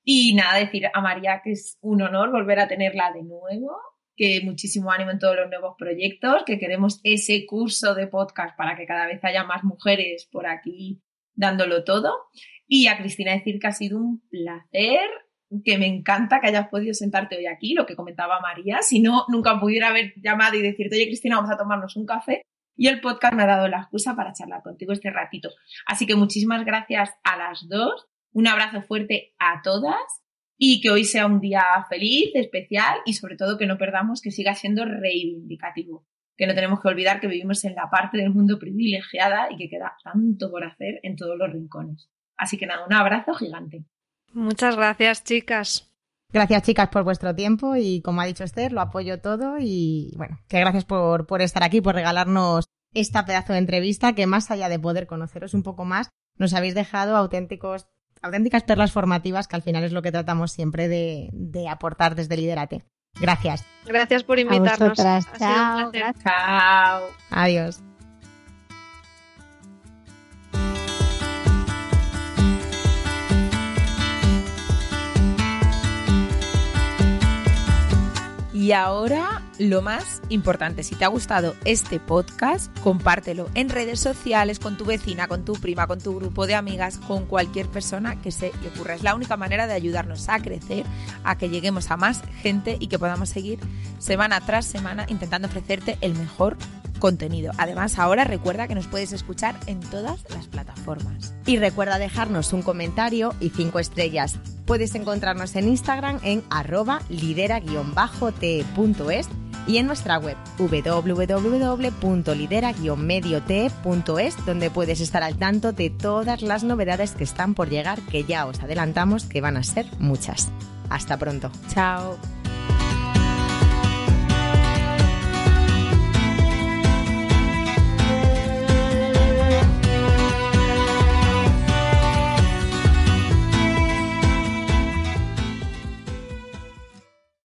Y nada, decir a María que es un honor volver a tenerla de nuevo que muchísimo ánimo en todos los nuevos proyectos, que queremos ese curso de podcast para que cada vez haya más mujeres por aquí dándolo todo. Y a Cristina decir que ha sido un placer, que me encanta que hayas podido sentarte hoy aquí, lo que comentaba María. Si no, nunca pudiera haber llamado y decirte, oye Cristina, vamos a tomarnos un café. Y el podcast me ha dado la excusa para charlar contigo este ratito. Así que muchísimas gracias a las dos. Un abrazo fuerte a todas y que hoy sea un día feliz, especial y sobre todo que no perdamos que siga siendo reivindicativo. Que no tenemos que olvidar que vivimos en la parte del mundo privilegiada y que queda tanto por hacer en todos los rincones. Así que nada, un abrazo gigante. Muchas gracias, chicas. Gracias, chicas, por vuestro tiempo y como ha dicho Esther, lo apoyo todo y bueno, que gracias por, por estar aquí, por regalarnos esta pedazo de entrevista que más allá de poder conoceros un poco más, nos habéis dejado auténticos auténticas perlas formativas que al final es lo que tratamos siempre de, de aportar desde Liderate. Gracias. Gracias por invitarnos. Chao. Chao. Adiós. Y ahora lo más importante, si te ha gustado este podcast, compártelo en redes sociales con tu vecina, con tu prima, con tu grupo de amigas, con cualquier persona que se le ocurra. Es la única manera de ayudarnos a crecer, a que lleguemos a más gente y que podamos seguir semana tras semana intentando ofrecerte el mejor contenido. Además, ahora recuerda que nos puedes escuchar en todas las plataformas. Y recuerda dejarnos un comentario y cinco estrellas. Puedes encontrarnos en Instagram en arroba lidera-te.es y en nuestra web www.lidera-medio-te.es donde puedes estar al tanto de todas las novedades que están por llegar que ya os adelantamos que van a ser muchas. Hasta pronto. Chao.